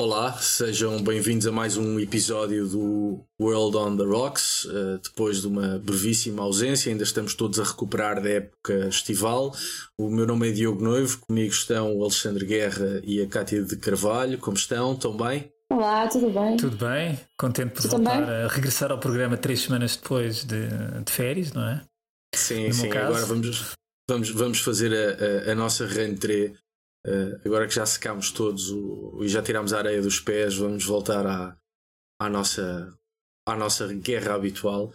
Olá, sejam bem-vindos a mais um episódio do World on the Rocks. Uh, depois de uma brevíssima ausência, ainda estamos todos a recuperar da época estival. O meu nome é Diogo Noivo, comigo estão o Alexandre Guerra e a Cátia de Carvalho. Como estão? Estão bem? Olá, tudo bem? Tudo bem, contente por voltar a regressar ao programa três semanas depois de, de férias, não é? Sim, no sim, agora vamos, vamos, vamos fazer a, a, a nossa rentrée Uh, agora que já secámos todos o, e já tirámos a areia dos pés, vamos voltar à, à, nossa, à nossa guerra habitual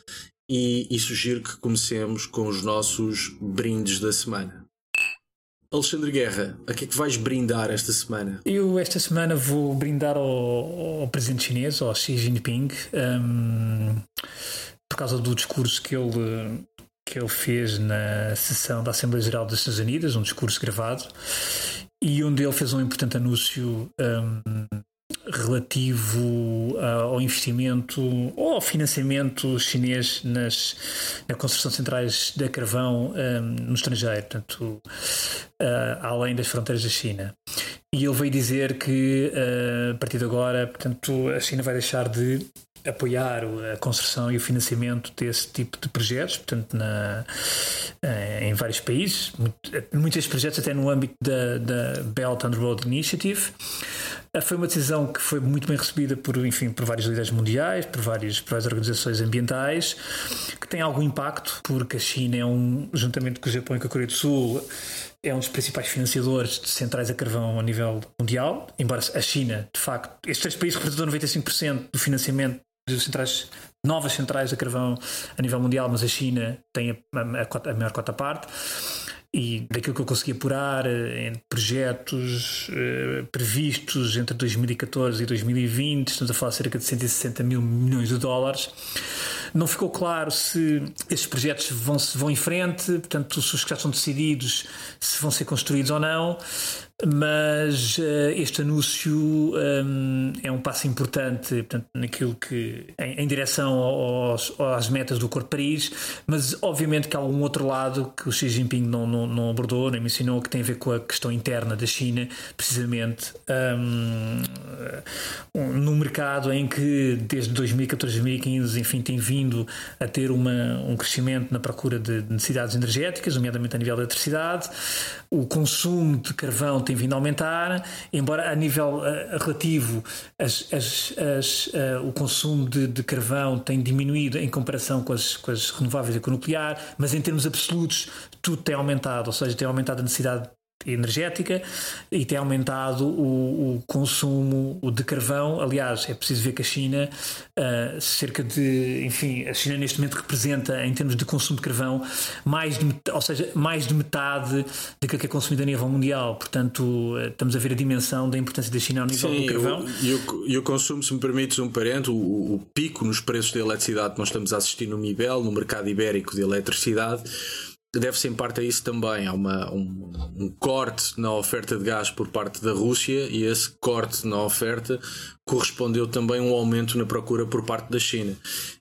e, e sugiro que comecemos com os nossos brindes da semana. Alexandre Guerra, a que é que vais brindar esta semana? Eu esta semana vou brindar ao, ao presidente chinês, ao Xi Jinping, um, por causa do discurso que ele que ele fez na sessão da Assembleia Geral das Nações Unidas, um discurso gravado, e onde ele fez um importante anúncio um, relativo ao investimento ou ao financiamento chinês nas, na construção de centrais de carvão um, no estrangeiro, portanto, uh, além das fronteiras da China. E ele veio dizer que uh, a partir de agora, portanto, a China vai deixar de apoiar a construção e o financiamento desse tipo de projetos, portanto, na, eh, em vários países, muitos projetos até no âmbito da, da Belt and Road Initiative. Eh, foi uma decisão que foi muito bem recebida por, enfim, por vários líderes mundiais, por várias, por várias organizações ambientais, que tem algum impacto, porque a China é um, juntamente com o Japão e com a Coreia do Sul, é um dos principais financiadores de centrais a carvão a nível mundial, embora a China, de facto, estes três países representam 95% do financiamento de centrais, novas centrais a carvão a nível mundial, mas a China tem a, a, a, maior cota parte. E daquilo que eu consegui apurar eh, em projetos eh, previstos entre 2014 e 2020, estamos a falar de cerca de 160 mil milhões de dólares. Não ficou claro se esses projetos vão, vão em frente, portanto, se os que já estão decididos, se vão ser construídos ou não mas uh, este anúncio um, é um passo importante portanto, naquilo que em, em direção aos, às metas do Corpo de Paris, mas obviamente que há um outro lado que o Xi Jinping não, não, não abordou, nem mencionou, que tem a ver com a questão interna da China, precisamente um, um, no mercado em que desde 2014 2015 enfim, tem vindo a ter uma, um crescimento na procura de necessidades energéticas, nomeadamente a nível da eletricidade, o consumo de carvão tem vindo a aumentar, embora a nível uh, relativo as, as, as, uh, o consumo de, de, carvão tem diminuído em comparação com com as renováveis e com o nuclear, mas em termos absolutos tudo tem aumentado, ou seja, tem aumentado a necessidade energética e tem aumentado o, o, consumo de carvão. Aliás, é preciso ver que a China, uh, cerca de, enfim, a China neste momento representa, em termos de consumo de carvão, mais de, ou seja, mais de metade daquilo que é consumido a nível mundial. Portanto, uh, estamos a ver a dimensão da importância da China ao nível Sim, do carvão. E o, consumo, se me permites um parente, o, o pico nos preços da eletricidade que nós estamos a assistir no MIBEL, no mercado ibérico de eletricidade deve-se em parte a isso também. Há uma, um, um, corte na oferta de gás por parte da Rússia e esse corte na oferta correspondeu também a um aumento na procura por parte da China.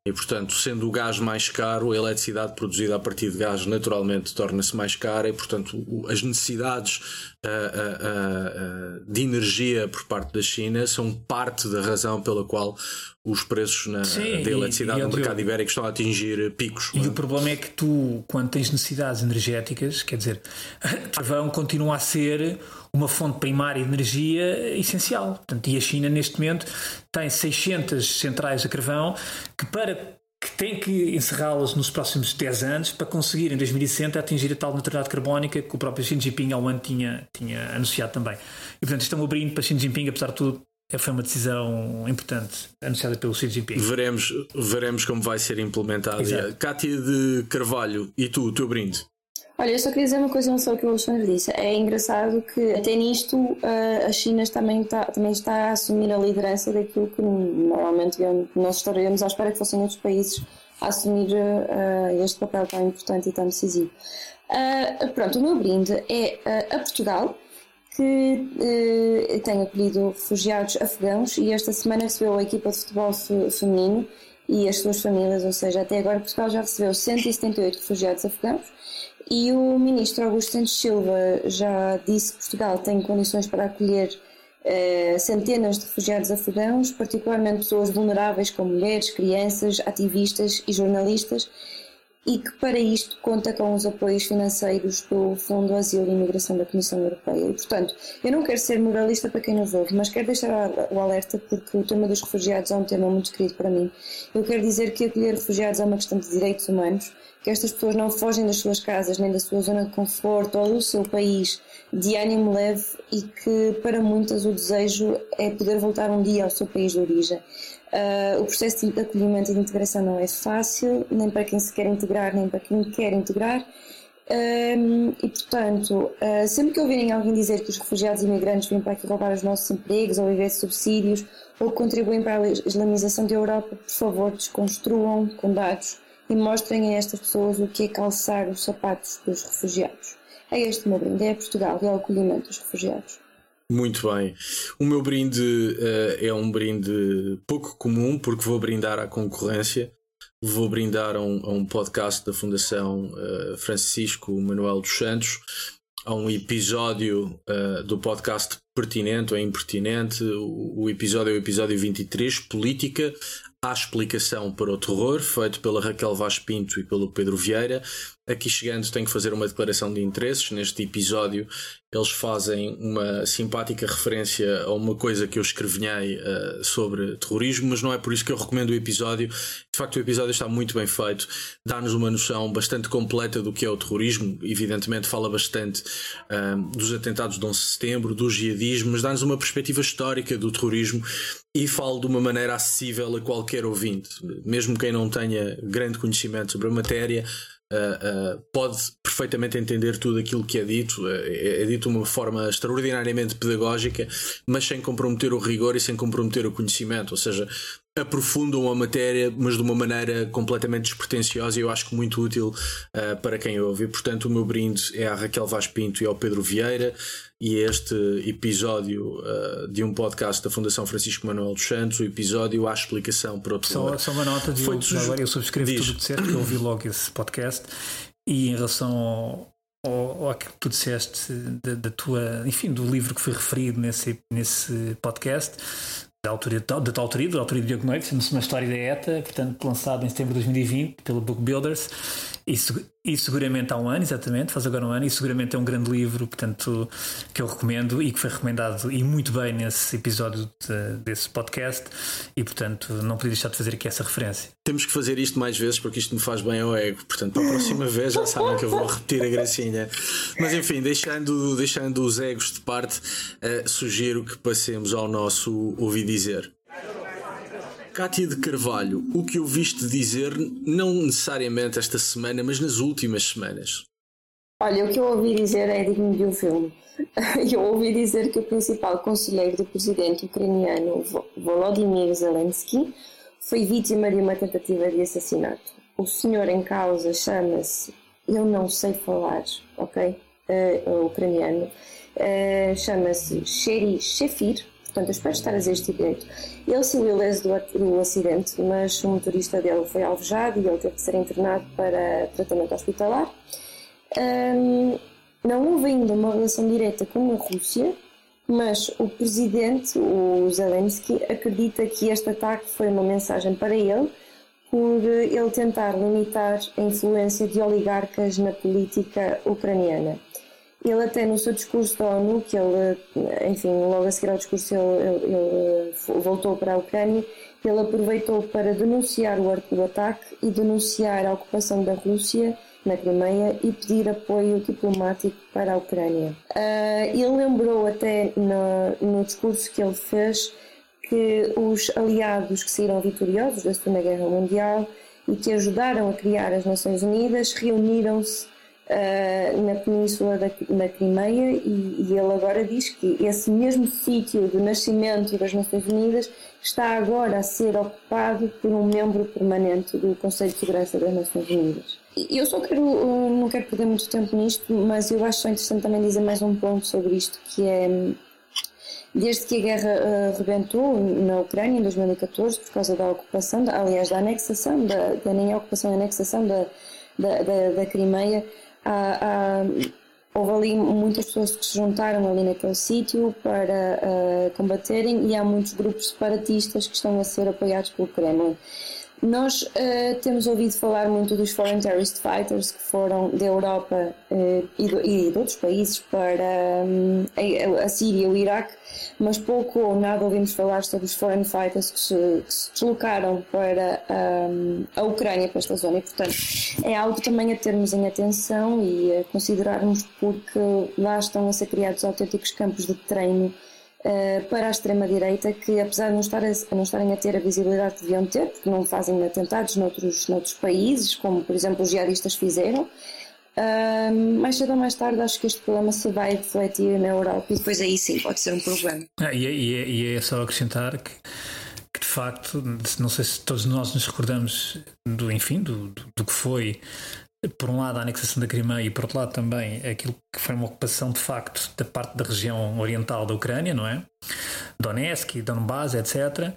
E, portanto, sendo o gás mais caro, a eletricidade produzida a partir de gás naturalmente torna-se mais cara e, portanto, as necessidades uh, uh, de energia por parte da China são parte da razão pela qual os preços na, Sim, da eletricidade no mercado ibérico estão a atingir picos. E é? o problema é que tu, quando tens necessidades energéticas, quer dizer, carvão continua a ser uma fonte primária de energia essencial. Portanto, e a China, neste momento, tem 600 centrais a carvão que, para que tem que encerrá-las nos próximos 10 anos para conseguir em 2060 atingir a tal neutralidade carbónica que o próprio Xi Jinping ao ano tinha, tinha anunciado também. E portanto isto é um brinde para Xi Jinping, apesar de tudo, foi uma decisão importante anunciada pelo Xi Jinping. Veremos, veremos como vai ser implementada. Cátia de Carvalho, e tu, o teu brinde? Olha, eu só queria dizer uma coisa não só o que o Alexandre disse. É engraçado que até nisto a China também está, também está a assumir a liderança daquilo que normalmente nós estaríamos à espera que fossem outros países a assumir uh, este papel tão importante e tão decisivo. Uh, pronto, o meu brinde é a Portugal, que tem acolhido refugiados afegãos e esta semana recebeu a equipa de futebol feminino e as suas famílias, ou seja, até agora Portugal já recebeu 178 refugiados afegãos e o ministro Augusto Santos Silva já disse que Portugal tem condições para acolher uh, centenas de refugiados afegãos, particularmente pessoas vulneráveis como mulheres, crianças, ativistas e jornalistas, e que para isto conta com os apoios financeiros do Fundo Asilo e Imigração da Comissão Europeia. E, portanto, eu não quero ser moralista para quem nos ouve, mas quero deixar o alerta porque o tema dos refugiados é um tema muito querido para mim. Eu quero dizer que acolher refugiados é uma questão de direitos humanos, que estas pessoas não fogem das suas casas nem da sua zona de conforto ou do seu país de ânimo leve e que para muitas o desejo é poder voltar um dia ao seu país de origem. Uh, o processo de acolhimento e de integração não é fácil, nem para quem se quer integrar, nem para quem quer integrar. E portanto, uh, sempre que ouvirem alguém dizer que os refugiados e imigrantes vêm para aqui roubar os nossos empregos ou viver de subsídios ou contribuem para a islamização da Europa, por favor, desconstruam com dados e mostrem a estas pessoas o que é calçar os sapatos dos refugiados. É este o meu brinde, é Portugal e é o acolhimento dos refugiados. Muito bem. O meu brinde uh, é um brinde pouco comum, porque vou brindar à concorrência. Vou brindar a um, a um podcast da Fundação uh, Francisco Manuel dos Santos, a um episódio uh, do podcast pertinente ou impertinente. O, o, episódio é o episódio 23, Política, a explicação para o terror, feito pela Raquel Vaz Pinto e pelo Pedro Vieira. Aqui chegando, tenho que fazer uma declaração de interesses. Neste episódio, eles fazem uma simpática referência a uma coisa que eu escrevinhei uh, sobre terrorismo, mas não é por isso que eu recomendo o episódio. De facto, o episódio está muito bem feito, dá-nos uma noção bastante completa do que é o terrorismo. Evidentemente, fala bastante uh, dos atentados de 11 de setembro, do jihadismo, mas dá-nos uma perspectiva histórica do terrorismo e falo de uma maneira acessível a qualquer ouvinte, mesmo quem não tenha grande conhecimento sobre a matéria. Uh, uh, pode perfeitamente entender tudo aquilo que é dito, é, é, dito de uma forma extraordinariamente pedagógica, mas sem comprometer o rigor e sem comprometer o conhecimento. Ou seja, aprofundam a matéria, mas de uma maneira completamente despretensiosa e eu acho que muito útil uh, para quem ouve. E, portanto, o meu brinde é à Raquel Vaz Pinto e ao Pedro Vieira e este episódio uh, de um podcast da Fundação Francisco Manuel dos Santos, o episódio à explicação para outro só, só uma nota, de Foi eu, agora eu subscrevo Diz. tudo o que disseste, que eu ouvi logo esse podcast e em relação ao, ao, ao que tu disseste da, da, tua, enfim, do livro que foi referido nesse, nesse podcast, da autoria, da tua autoria, da autoria de Diogo Noite, chama-se Uma História da ETA, portanto lançado em setembro de 2020 pelo Book Builders e, e seguramente há um ano, exatamente, faz agora um ano, e seguramente é um grande livro, portanto, que eu recomendo e que foi recomendado e muito bem nesse episódio de, desse podcast, e portanto não podia deixar de fazer aqui essa referência. Temos que fazer isto mais vezes porque isto me faz bem ao ego, portanto, para a próxima vez já sabem que eu vou repetir a gracinha. Mas enfim, deixando, deixando os egos de parte, uh, sugiro que passemos ao nosso ouvir dizer. Cátia de Carvalho, o que ouviste dizer, não necessariamente esta semana, mas nas últimas semanas? Olha, o que eu ouvi dizer é digno de um filme. Eu ouvi dizer que o principal conselheiro do presidente ucraniano Volodymyr Zelensky foi vítima de uma tentativa de assassinato. O senhor em causa chama-se, eu não sei falar, ok? Uh, ucraniano. Uh, chama-se Sheri Shefir, portanto eu espero estar a dizer este direito. Ele saiu ileso do, do acidente, mas o motorista dele foi alvejado e ele teve que ser internado para tratamento hospitalar. Um, não houve ainda uma relação direta com a Rússia, mas o presidente, o Zelensky, acredita que este ataque foi uma mensagem para ele por ele tentar limitar a influência de oligarcas na política ucraniana. Ele até no seu discurso da ONU, que ele, enfim, logo a seguir ao discurso ele, ele, ele voltou para a Ucrânia, ele aproveitou para denunciar o, ataque e denunciar a ocupação da Rússia na Crimeia e pedir apoio diplomático para a Ucrânia. Uh, ele lembrou até no, no discurso que ele fez que os aliados que saíram vitoriosos da Segunda Guerra Mundial e que ajudaram a criar as Nações Unidas reuniram-se uh, na península da, da Crimeia e, e, ele agora diz que esse mesmo sítio de nascimento das Nações Unidas está agora a ser ocupado por um membro permanente do Conselho de Segurança das Nações Unidas. Eu só quero, não quero perder muito tempo nisto, mas eu acho só interessante também dizer mais um ponto sobre isto, que é desde que a guerra uh, rebentou na Ucrânia em 2014 por causa da ocupação, aliás da anexação, da, da nem ocupação, anexação da, da, da, da Crimeia, há, há, houve ali muitas pessoas que se juntaram ali naquele sítio para uh, combaterem e há muitos grupos separatistas que estão a ser apoiados pelo Kremlin. Nós uh, temos ouvido falar muito dos Foreign Terrorist Fighters que foram da Europa uh, e, do, e, de outros países para um, a, a, Síria e o Iraque, mas pouco ou nada ouvimos falar sobre os Foreign Fighters que se, que se deslocaram para um, a Ucrânia, para esta zona. E, portanto, é algo também a termos em atenção e a considerarmos porque lá estão a ser criados autênticos campos de treino para a extrema-direita, que apesar de não, estar a, não, estarem a ter a visibilidade que deviam ter, porque não fazem atentados noutros, noutros países, como por exemplo os jihadistas fizeram, uh, mais cedo ou mais tarde acho que este problema se vai refletir na Europa e depois aí sim pode ser um problema. Ah, e, é, e, é, e é só acrescentar que que de facto, não sei se todos nós nos recordamos do, enfim, do, do, do, que foi por um lado a anexação da Crimeia e por outro lado também aquilo que foi uma ocupação de facto da parte da região oriental da Ucrânia, não é? Donetsk, Donbass, etc.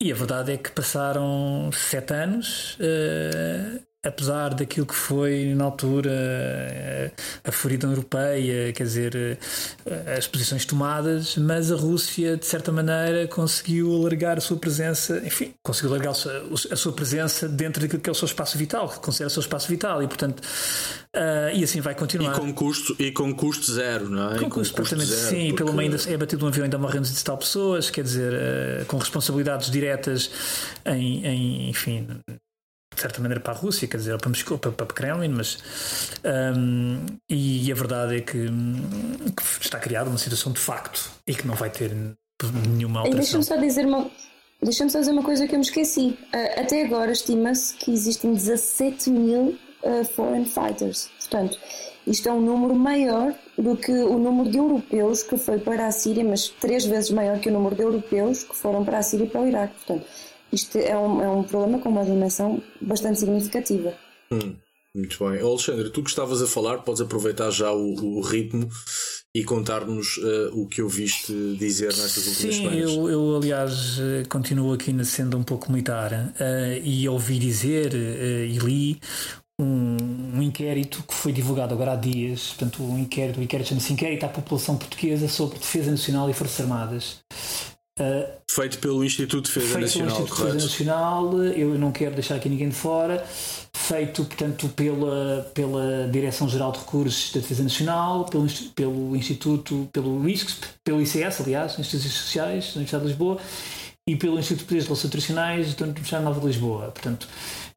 E a verdade é que passaram sete anos uh, apesar daquilo que foi na altura eh, a ferida europeia, quer dizer, eh, as posições tomadas, mas a Rússia, de certa maneira, conseguiu alargar a sua presença, enfim, conseguiu alargar a sua presença dentro daquilo que é o seu espaço vital, que considera o seu espaço vital, e portanto, uh, e assim vai continuar. E com custo, e com custo zero, não é? Com, custo, com custo zero, sim, porque... pelo meio ainda é batido um avião ainda morrendo de tal pessoas, quer dizer, uh, com responsabilidades diretas em, em enfim, de certa maneira para a Rússia, quer dizer, para Moscou, para, para Kremlin, mas um, e, a verdade é que, que, está criada uma situação de facto e que não vai ter nenhuma alteração. Deixa-me só dizer uma Deixa-me só dizer uma coisa que eu me esqueci. Uh, até agora estima-se que existem 17 mil uh, foreign fighters. Portanto, isto é um número maior do que o número de europeus que foi para a Síria, mas três vezes maior que o número de europeus que foram para a Síria e para o Iraque. Portanto, isto é um, é um problema com uma dimensão bastante significativa. Hum, muito bem. Alexandre, tu que estavas a falar, podes aproveitar já o, o ritmo e contar-nos uh, o que ouviste dizer nestas últimas Sim, semanas. Sim, eu, eu, aliás eh, continuo aqui sendo um pouco militar uh, e ouvi dizer uh, e li um, um, inquérito que foi divulgado agora há dias, portanto um inquérito, o inquérito chama-se Inquérito à População Portuguesa sobre Defesa Nacional e Forças Armadas. Uh, feito pelo Instituto de Defesa Nacional. Feito pelo Instituto de Defesa Nacional, eu não quero deixar aqui ninguém de fora. Feito, portanto, pela, pela Direção-Geral de Recursos da Defesa Nacional, pelo, pelo Instituto, pelo ISCSP, pelo ICS, aliás, Institutos Sociais da Universidade de Lisboa, e pelo Instituto de Poderes Relações Internacionais da Universidade Nova de Lisboa. Portanto,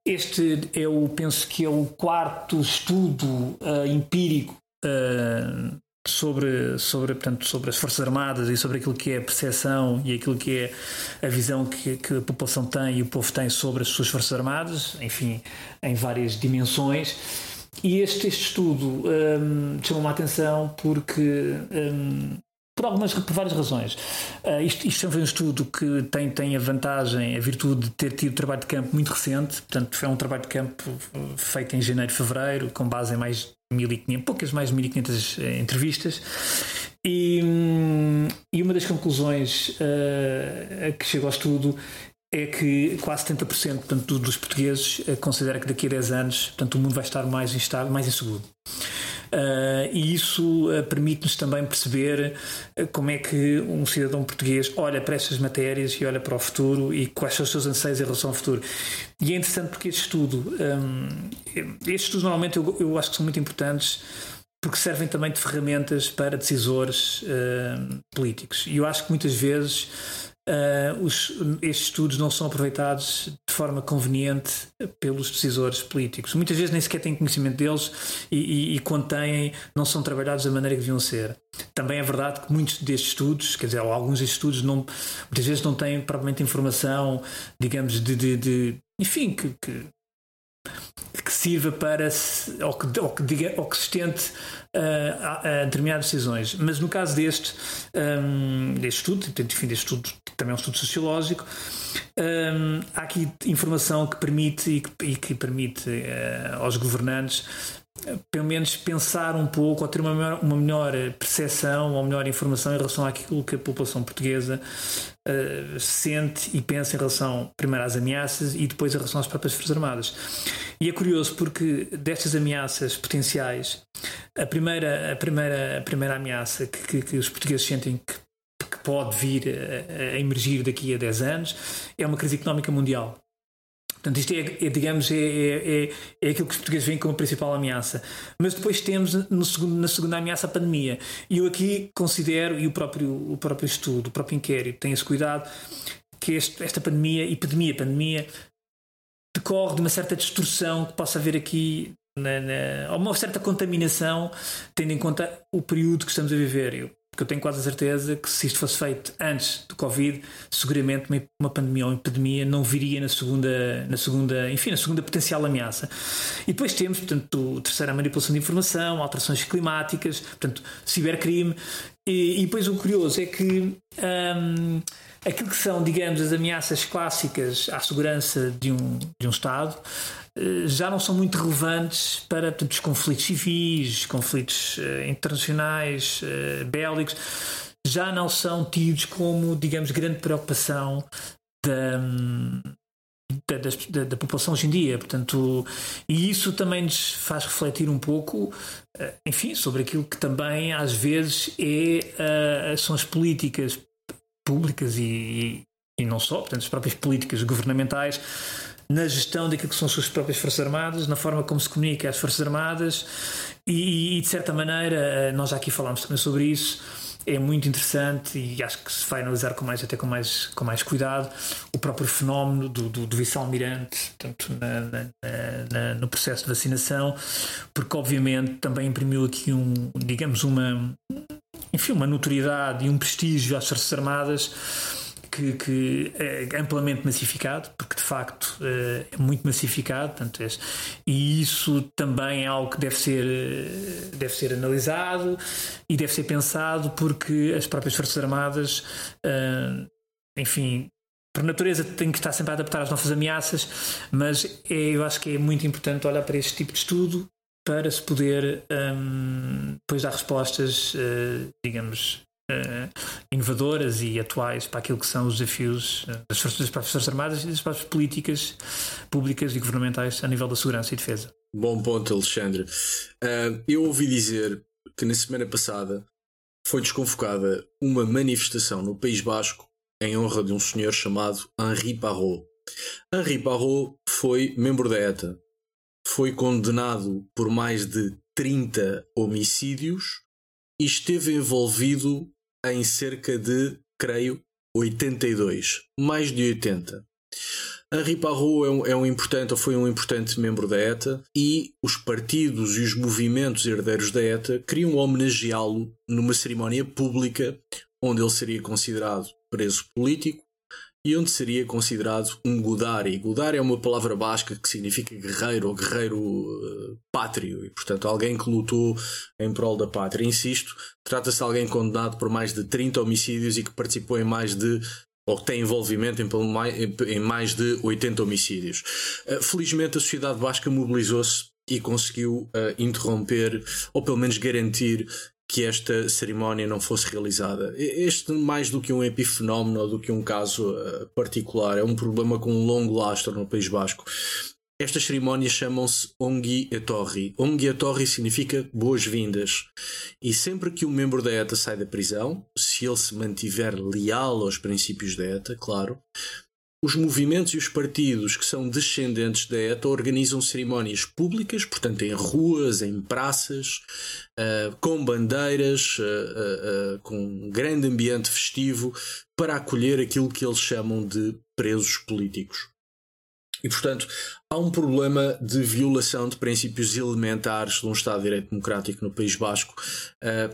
este é o, penso que é o quarto estudo uh, empírico uh, sobre, sobre, portanto, sobre as Forças Armadas e sobre aquilo que é a percepção e aquilo que é a visão que, que a população tem e o povo tem sobre as suas Forças Armadas, enfim, em várias dimensões. E este, este estudo um, chamou-me a atenção porque um, por algumas por várias razões. Uh, isto, isto foi um estudo que tem, tem a vantagem, a virtude de ter tido trabalho de campo muito recente, portanto, foi um trabalho de campo feito em janeiro, fevereiro, com base em mais 1500, poucas mais de 1500 uh, entrevistas. E, um, e uma das conclusões uh, a que chegou ao estudo é que quase 70% portanto, dos portugueses considera que daqui a 10 anos portanto, o mundo vai estar mais instável, mais inseguro. Uh, e isso uh, permite-nos também perceber uh, como é que um cidadão português olha para estas matérias e olha para o futuro e quais são os seus anseios em relação ao futuro. E é interessante porque este estudo, um, estes estudos normalmente eu, eu acho que são muito importantes porque servem também de ferramentas para decisores políticos. E eu acho que muitas vezes uh, os, estes estudos não são aproveitados de forma conveniente pelos decisores políticos. Muitas vezes nem sequer têm conhecimento deles e, e, e quando têm, não são trabalhados da maneira que deviam ser. Também é verdade que muitos destes estudos, quer dizer, alguns destes estudos, não, muitas vezes não têm propriamente informação, digamos, de, de, de enfim, que, que que sirva para ou que, ou que, diga, ou que sustente uh, a, a, determinadas decisões. Mas no caso deste, um, deste estudo, enfim, deste estudo, que também é um estudo sociológico, um, há aqui informação que permite e que, e que permite uh, aos governantes pelo menos pensar um pouco ou ter uma melhor, uma melhor percepção ou melhor informação em relação àquilo que a população portuguesa uh, sente e pensa em relação primeiro às ameaças e depois em relação às próprias Forças Armadas. E é curioso porque destas ameaças potenciais, a primeira, a primeira, a primeira ameaça que, que, que os portugueses sentem que, que pode vir a, a emergir daqui a 10 anos é uma crise económica mundial. Portanto, isto é, é digamos, é, é, é, é aquilo que os portugueses veem como principal ameaça. Mas depois temos no segundo, na segunda ameaça a pandemia. E eu aqui considero, e o próprio, o próprio estudo, o próprio inquérito tem esse cuidado, que este, esta pandemia, epidemia, pandemia, decorre de uma certa distorção que possa haver aqui, na, na, uma certa contaminação, tendo em conta o período que estamos a viver. Eu porque eu tenho quase a certeza que se isto fosse feito antes do Covid, seguramente uma, pandemia ou uma epidemia não viria na segunda, na segunda, enfim, na segunda potencial ameaça. E depois temos, portanto, terceira manipulação de informação, alterações climáticas, portanto, cibercrime. E, e depois o curioso é que hum, aquilo que são, digamos, as ameaças clássicas à segurança de um, de um Estado eh, já não são muito relevantes para portanto, os conflitos civis, conflitos uh, internacionais, uh, bélicos, já não são tidos como, digamos, grande preocupação da, da, da, da, população hoje em dia. Portanto, e isso também nos faz refletir um pouco, enfim, sobre aquilo que também às vezes é, são as políticas públicas e, e não só, portanto, as próprias políticas governamentais na gestão daquilo que são as suas próprias Forças Armadas, na forma como se comunica às Forças Armadas e, e, de certa maneira, eh, nós já aqui falámos também sobre isso, é muito interessante e acho que se vai analisar com mais, até com mais, com mais cuidado o próprio fenómeno do, do, do vice-almirante na, na, na, no processo de vacinação, porque obviamente também imprimiu aqui um, digamos, uma enfim, uma notoriedade e um prestígio às Forças Armadas que, que, é amplamente massificado, porque de facto eh, é muito massificado, portanto, é, e isso também é algo que deve ser, eh, deve ser analisado e deve ser pensado, porque as próprias Forças Armadas, eh, enfim, por natureza têm que estar sempre a adaptar às novas ameaças, mas é, eu acho que é muito importante olhar para este tipo de estudo para se poder um, depois dar respostas, uh, digamos, uh, inovadoras e atuais para aquilo que são os desafios uh, das, forças, das Forças Armadas e das próprias políticas públicas e governamentais a nível da segurança e defesa. Bom ponto, Alexandre. eu ouvi dizer que na semana passada foi desconvocada uma manifestação no País Basco em honra de um senhor chamado Henri Parot. Henri Parot foi membro da ETA, foi condenado por mais de 30 homicídios e esteve envolvido em cerca de, creio, 82, mais de 80. Henri Parrot é um, é um importante, ou foi um importante membro da ETA, e os partidos e os movimentos herdeiros da ETA queriam homenageá-lo numa cerimónia pública onde ele seria considerado preso político e onde seria considerado um Gudari. Gudari é uma palavra basca que significa guerreiro ou guerreiro uh, pátrio, e portanto alguém que lutou em prol da pátria. Insisto, trata-se de alguém condenado por mais de 30 homicídios e que participou em mais de ou que tem envolvimento em, mais de 80 homicídios. Uh, felizmente a sociedade basca mobilizou-se e conseguiu uh, interromper ou pelo menos garantir que esta cerimónia não fosse realizada. Este, mais do que um epifenómeno ou do que um caso uh, particular, é um problema com um longo lastro no País Basco. Estas cerimónias chamam-se Ongi Etorri. Ongi Etorri significa boas-vindas. E sempre que um membro da ETA sai da prisão, se ele se mantiver leal aos princípios da ETA, claro, os movimentos e os partidos que são descendentes da ETA organizam cerimónias públicas, portanto, em ruas, em praças, uh, com bandeiras, uh, uh, com um grande ambiente festivo, para acolher aquilo que eles chamam de presos políticos. E, portanto, há um problema de violação de princípios elementares de um Estado de Direito Democrático no País Basco.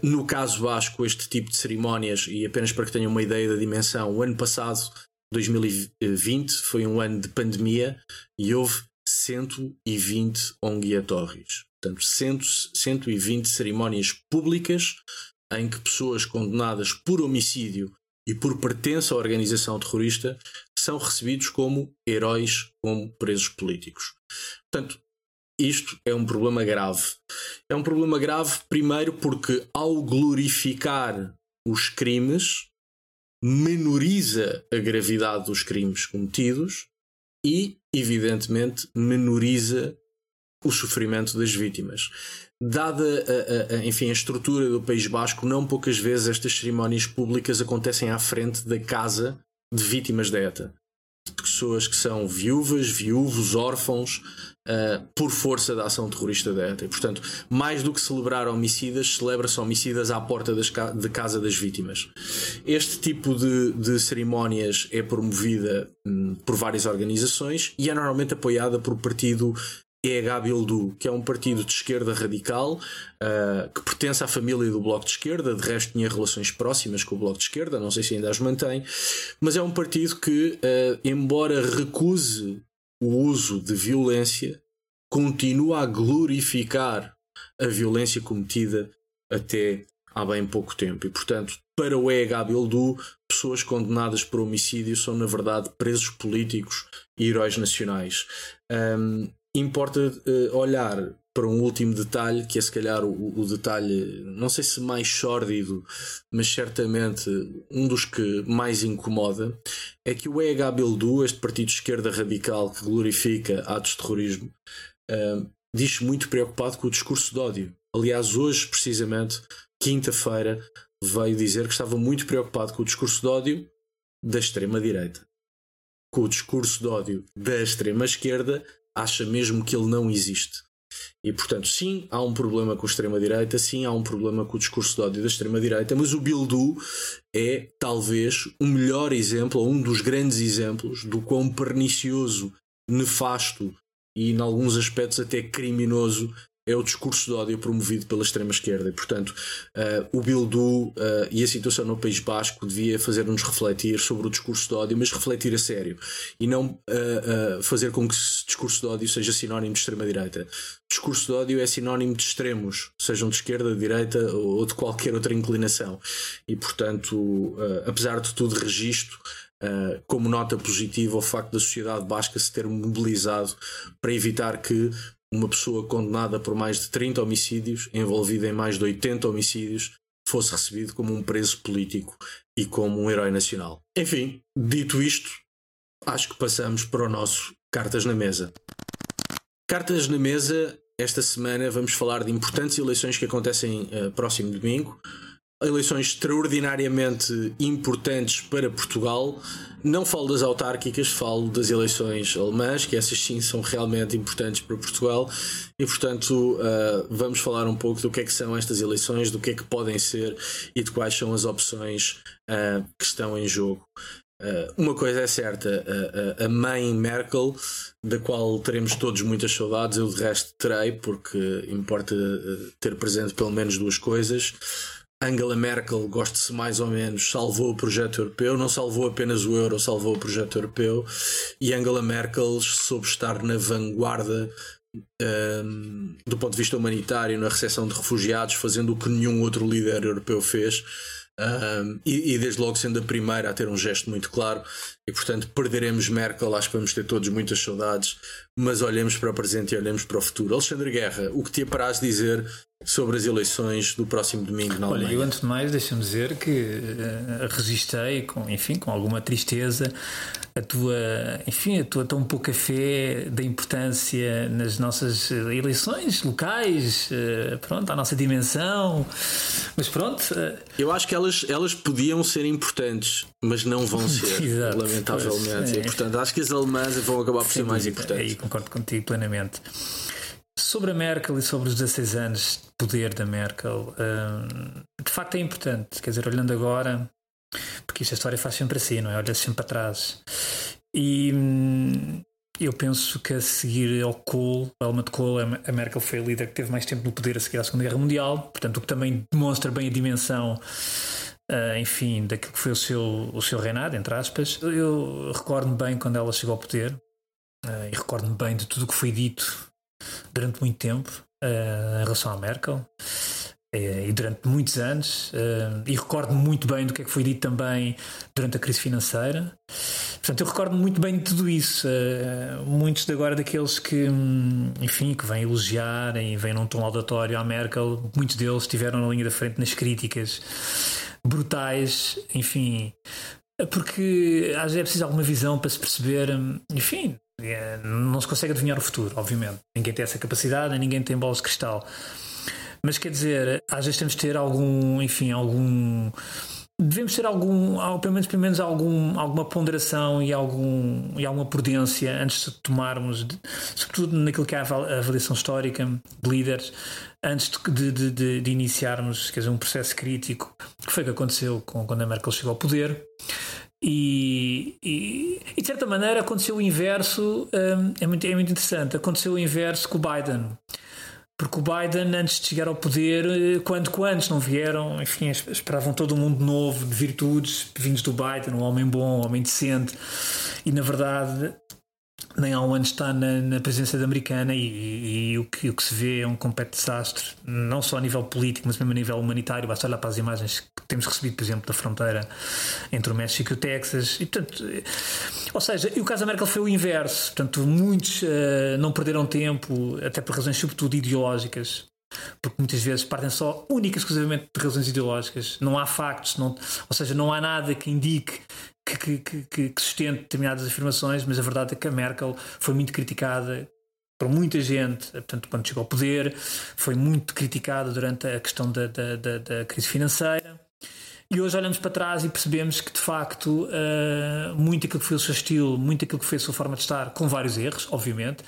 no caso basco, este tipo de cerimónias, e apenas para que tenham uma ideia da dimensão, o ano passado 2020 foi um ano de pandemia e houve 120 onguiatórios. Portanto, 100, 120 cerimónias públicas em que pessoas condenadas por homicídio e por pertença à organização terrorista são recebidos como heróis, como presos políticos. Portanto, isto é um problema grave. É um problema grave, primeiro, porque ao glorificar os crimes, menoriza a gravidade dos crimes cometidos e, evidentemente, menoriza o sofrimento das vítimas. Dada a, a, a, enfim, a estrutura do País Basco, não poucas vezes estas cerimónias públicas acontecem à frente da casa de vítimas da ETA. Pessoas que são viúvas, viúvos, órfãos, uh, por força da ação terrorista da ETA. E, portanto, mais do que celebrar homicidas, celebra-se homicidas à porta ca de casa das vítimas. Este tipo de, de cerimónias é promovida um, por várias organizações e é normalmente apoiada por partido EH Bildu, que é um partido de esquerda radical uh, que pertence à família do Bloco de Esquerda, de resto tinha relações próximas com o Bloco de Esquerda, não sei se ainda as mantém, mas é um partido que, uh, embora recuse o uso de violência, continua a glorificar a violência cometida até há bem pouco tempo. E, portanto, para o EH Bildu, pessoas condenadas por homicídio são, na verdade, presos políticos e heróis nacionais. Um, importa uh, olhar para um último detalhe, que é se calhar o, o, detalhe, não sei se mais sórdido, mas certamente um dos que mais incomoda, é que o EH Bildu, este partido de esquerda radical que glorifica atos de terrorismo, uh, diz muito preocupado com o discurso de ódio. Aliás, hoje, precisamente, quinta-feira, veio dizer que estava muito preocupado com o discurso de ódio da extrema-direita. Com o discurso de ódio da extrema-esquerda, acha mesmo que ele não existe. E portanto, sim, há um problema com a extrema-direita, sim, há um problema com o discurso de ódio da extrema-direita, mas o Bildu é talvez o melhor exemplo, ou um dos grandes exemplos, do quão pernicioso, nefasto e, em alguns aspectos, até criminoso é o discurso de ódio promovido pela extrema-esquerda. E, portanto, uh, o Bildu uh, e a situação no País Basco devia fazer-nos refletir sobre o discurso de ódio, mas refletir a sério. E não uh, fazer com que esse discurso de ódio seja sinónimo de extrema-direita. Discurso de ódio é sinónimo de extremos, sejam de esquerda, de direita ou de qualquer outra inclinação. E, portanto, apesar de tudo, registro. Uh, como nota positiva o facto da sociedade basca se ter mobilizado para evitar que uma pessoa condenada por mais de 30 homicídios, envolvida em mais de 80 homicídios, fosse recebido como um preso político e como um herói nacional. Enfim, dito isto, acho que passamos para o nosso Cartas na Mesa. Cartas na Mesa, esta semana vamos falar de importantes eleições que acontecem uh, próximo domingo eleições extraordinariamente importantes para Portugal. Não falo das autárquicas, falo das eleições alemãs, que essas sim são realmente importantes para Portugal. E, portanto, uh, vamos falar um pouco do que é que são estas eleições, do que é que podem ser e de quais são as opções uh, que estão em jogo. Uh, uma coisa é certa, a mãe Merkel, da qual teremos todos muitas saudades, eu de resto terei, porque importa ter presente pelo menos duas coisas. Angela Merkel, goste-se mais ou menos, salvou o projeto europeu, não salvou apenas o euro, salvou o projeto europeu, e Angela Merkel soube estar na vanguarda um, do ponto de vista humanitário, na recepção de refugiados, fazendo o que nenhum outro líder europeu fez. Um, e, e, desde logo sendo a primeira a ter um gesto muito claro, e portanto perderemos Merkel, acho que vamos ter todos muitas saudades, mas olhemos para o presente e olhemos para o futuro. Alexandre Guerra, o que te apraz dizer sobre as eleições do próximo domingo na Alemanha. Olha, eu antes de mais deixa-me dizer que uh, registrei, com, enfim, com alguma tristeza, a tua, enfim, a tua tão pouca fé da importância nas nossas eleições locais, uh, pronto, à nossa dimensão, mas pronto. Uh, eu acho que elas, elas podiam ser importantes, mas não vão ser, Exato, lamentavelmente. Pois, é. E, portanto, acho que as alemãs vão acabar por ser mais importantes. Concordo contigo plenamente. Sobre a Merkel e sobre os 16 anos de poder da Merkel, hum, de facto é importante. Quer dizer, olhando agora, porque isto a história faz sempre assim, não é? Olha sempre para trás. E hum, eu penso que a seguir ao Kohl, Helmut Kohl, a Merkel foi a líder que teve mais tempo no poder a seguir à Segunda Guerra Mundial, portanto, o que também demonstra bem a dimensão. Uh, enfim, daquilo que foi o seu, o seu reinado, entre aspas. Eu recordo-me bem quando ela chegou ao poder, e recordo-me bem de tudo o que foi dito durante muito tempo em relação à Merkel e durante muitos anos, e recordo-me muito bem do que é que foi dito também durante a crise financeira. Portanto, eu recordo-me muito bem de tudo isso. muitos de agora daqueles que, hum, enfim, que vêm elogiar e vêm num tom laudatório à Merkel, muitos deles estiveram na linha da frente nas críticas brutais, enfim, porque às vezes é preciso alguma visão para se perceber, hum, enfim, não se consegue adivinhar o futuro, obviamente. Ninguém tem essa capacidade, ninguém tem bolas de cristal. Mas quer dizer, às vezes temos de ter algum, enfim, algum. Devemos ter algum, pelo menos, pelo menos algum, alguma ponderação e, algum, e alguma prudência antes de tomarmos, de, sobretudo naquilo que é a avaliação histórica de líderes, antes de, de, de, de iniciarmos quer dizer, um processo crítico, que foi o que aconteceu com, quando a Merkel chegou ao poder. E, e, e, de certa maneira aconteceu o inverso, um, é, muito, é muito interessante. Aconteceu o inverso com o Biden. Porque o Biden, antes de chegar ao poder, eh, quando quantos não vieram, enfim, esperavam todo um mundo novo de virtudes vindos do Biden, um homem bom, um homem decente, e na verdade nem há um ano está na, na presidência americana e, e, e, o, que, o que se vê é um completo desastre, não só a nível político, mas mesmo a nível humanitário. Basta olhar para as imagens que temos recebido, por exemplo, da fronteira entre o México e o Texas. E, portanto, ou seja, e o caso da Merkel foi o inverso. Portanto, muitos uh, não perderam tempo, até por razões sobretudo ideológicas, porque muitas vezes partem só únicas exclusivamente de razões ideológicas, não há factos, não, ou seja, não há nada que indique que, que, que, que sustente determinadas afirmações, mas a verdade é que a Merkel foi muito criticada por muita gente, portanto, quando chegou ao poder, foi muito criticada durante a questão da, da, da, da crise financeira. E hoje olhamos para trás e percebemos que, de facto, uh, muito aquilo que foi o seu estilo, muito aquilo que foi a sua forma de estar, com vários erros, obviamente,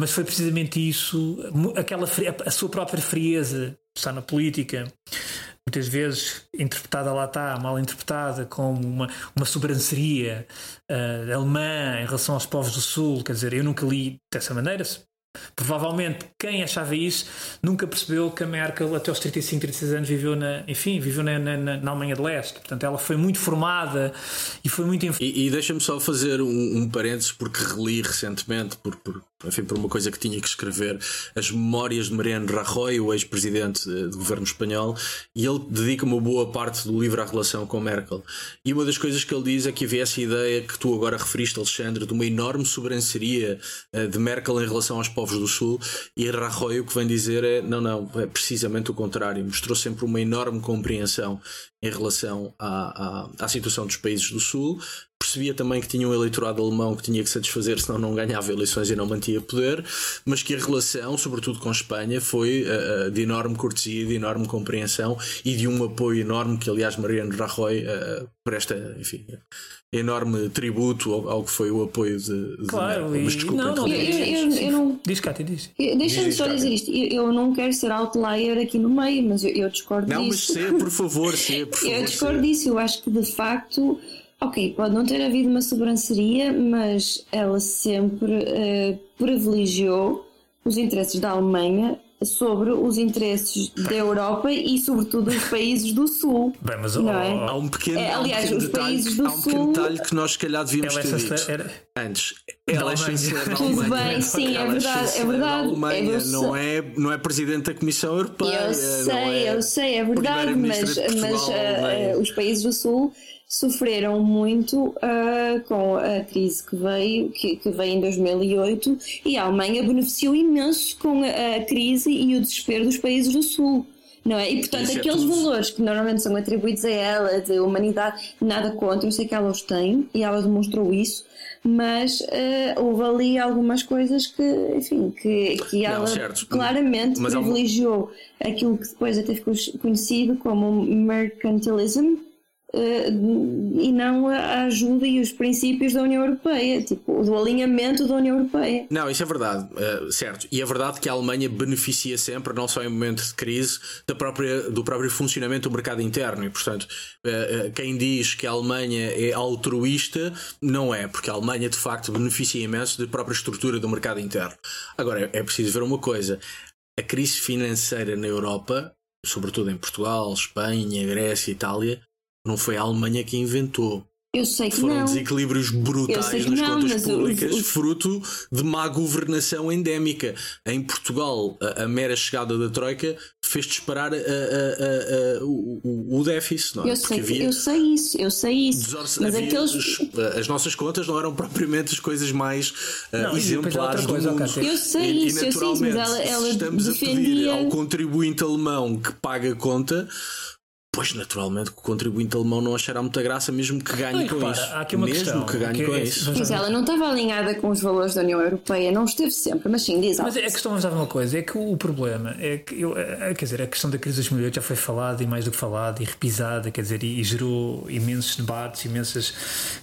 mas foi precisamente isso, aquela, a sua própria frieza estar na política, muitas vezes interpretada lá está, mal interpretada, como uma, uma sobranceria uh, alemã em relação aos povos do Sul. Quer dizer, eu nunca li dessa maneira. Provavelmente quem achava isso nunca percebeu que a Merkel até aos 35, 36 anos viveu na, enfim, viveu na, na, na Alemanha de Leste. Portanto, ela foi muito formada e foi muito. E, e deixa-me só fazer um, um parênteses porque reli recentemente, por, por enfim, por uma coisa que tinha que escrever, as memórias de Mariano Rajoy, o ex-presidente eh, do governo espanhol, e ele dedica uma boa parte do livro à relação com Merkel. E uma das coisas que ele diz é que havia essa ideia que tu agora referiste, Alexandre, de uma enorme sobranceria eh, de Merkel em relação aos povos do Sul, e Rajoy o que vem dizer é: não, não, é precisamente o contrário. Mostrou sempre uma enorme compreensão em relação à, à, à situação dos países do Sul, percebia também que tinha um eleitorado alemão que tinha que satisfazer, senão não ganhava eleições e não mantinha poder, mas que a relação, sobretudo com a Espanha, foi uh, de enorme cortesia, de enorme compreensão e de um apoio enorme que, aliás, Mariano Rajoy uh, presta, enfim, enorme tributo ao, ao, que foi o apoio de, de claro, Mas desculpa, não, não, eu, eu, eu, não... Diz, Cátia, diz. Deixa-me só dizer isto. Eu, não quero ser outlier aqui no meio, mas eu, discordo não, disso. Não, mas ser, por favor, ser, por favor. Eu discordo disso. Eu acho que, de facto Ok, pode não ter havido uma sobranceria, mas ela sempre uh, privilegiou os interesses da Alemanha sobre os interesses da Europa e, sobretudo, dos países do Sul. Bem, mas não é? há um pequeno, é, aliás, há um os detalhe, países do há um pequeno Sul. detalhe que nós, se calhar, devíamos ela ter é dito era... antes. Ela é chanceler da Tudo Alemanha. bem, sim, é verdade, é verdade. Alemanha, Eu não, é, não é presidente da Comissão Europeia. Eu sei, é eu sei, é verdade, mas, mas uh, os países do Sul sofreram muito uh, com a crise que veio, que, que, veio em 2008 e a Alemanha beneficiou imenso com a, a crise e o desespero dos países do Sul. Não é? E portanto, Isso é aqueles é valores que normalmente são atribuídos a ela, de humanidade, nada contra, eu sei que ela os tem e ela demonstrou isso, mas uh, houve ali algumas coisas que, enfim, que, que ela certo. claramente privilegiou aquilo que depois até ficou conhecido como mercantilism, Uh, e não a ajuda e os princípios da União Europeia, tipo, do alinhamento da União Europeia. Não, isso é verdade, uh, certo. E é verdade que a Alemanha beneficia sempre, não só em momentos de crise, da própria, do próprio funcionamento do mercado interno. E, portanto, uh, quem diz que a Alemanha é altruísta, não é, porque a Alemanha de facto beneficia imenso da própria estrutura do mercado interno. Agora, é preciso ver uma coisa: a crise financeira na Europa, sobretudo em Portugal, Espanha, Grécia, Itália não foi a Alemanha que inventou. Eu sei que Foram não. desequilíbrios brutais nas não, contas públicas, fruto de má governação endémica. Em Portugal, a, a mera chegada da Troika fez disparar a- a- a- a- o, o- déficit, não é? Eu sei, havia eu sei isso, eu sei isso. Mas havia- aqueles. as nossas contas não eram propriamente as coisas mais uh, Não, exemplares do mundo. Eu sei E- isso, e eu sei isso, mas naturalmente, ela, ela se estamos a pedir defendia. ao contribuinte alemão que paga a conta, pois naturalmente que o contribuinte alemão não achará muita graça, mesmo que ganhe com repara, isso. há aqui uma mesmo questão, que ganhe que com é- isso. Mas ela não estava alinhada com os valores da União Europeia, não esteve sempre, mas sim, diz Mas algo. a questão, vamos ver uma coisa, é que o problema é que, eu, eh, quer dizer, a questão da crise de 2008 já foi falada e mais do que falada e repisada, quer dizer, e, e gerou imensos debates, imensas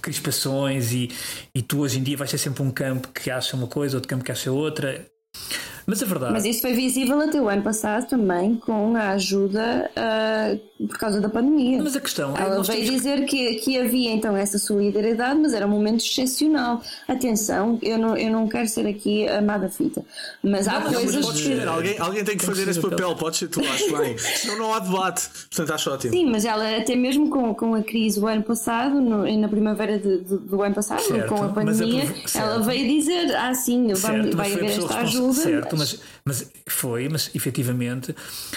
crispações e, e tu hoje em dia vais ter sempre um campo que acha uma coisa, outro campo que acha outra. Mas a verdade... Mas isso foi visível até o ano passado também, com a ajuda ah, por causa da pandemia. Mas a questão é Ela nós veio temos que- dizer que, que havia então essa solidariedade, mas era um momento excepcional. Atenção, eu não, eu não quero ser aqui amada fita, mas há Não, mas coisas Podes que. ser, alguém, alguém tem que Tem que fazer ser esse o papel, papel. podes ser tu, acho bem. Senão não há debate. Portanto, acho ótimo. Sim, mas ela até mesmo com, com a crise do ano passado, no- na primavera de- de- do ano passado, Certo, com a mas a pandemia, provo- ela veio dizer, ah sim, vamos- Certo, vai mas a haver esta ajuda. Certo, mas- mas, mas foi, mas efetivamente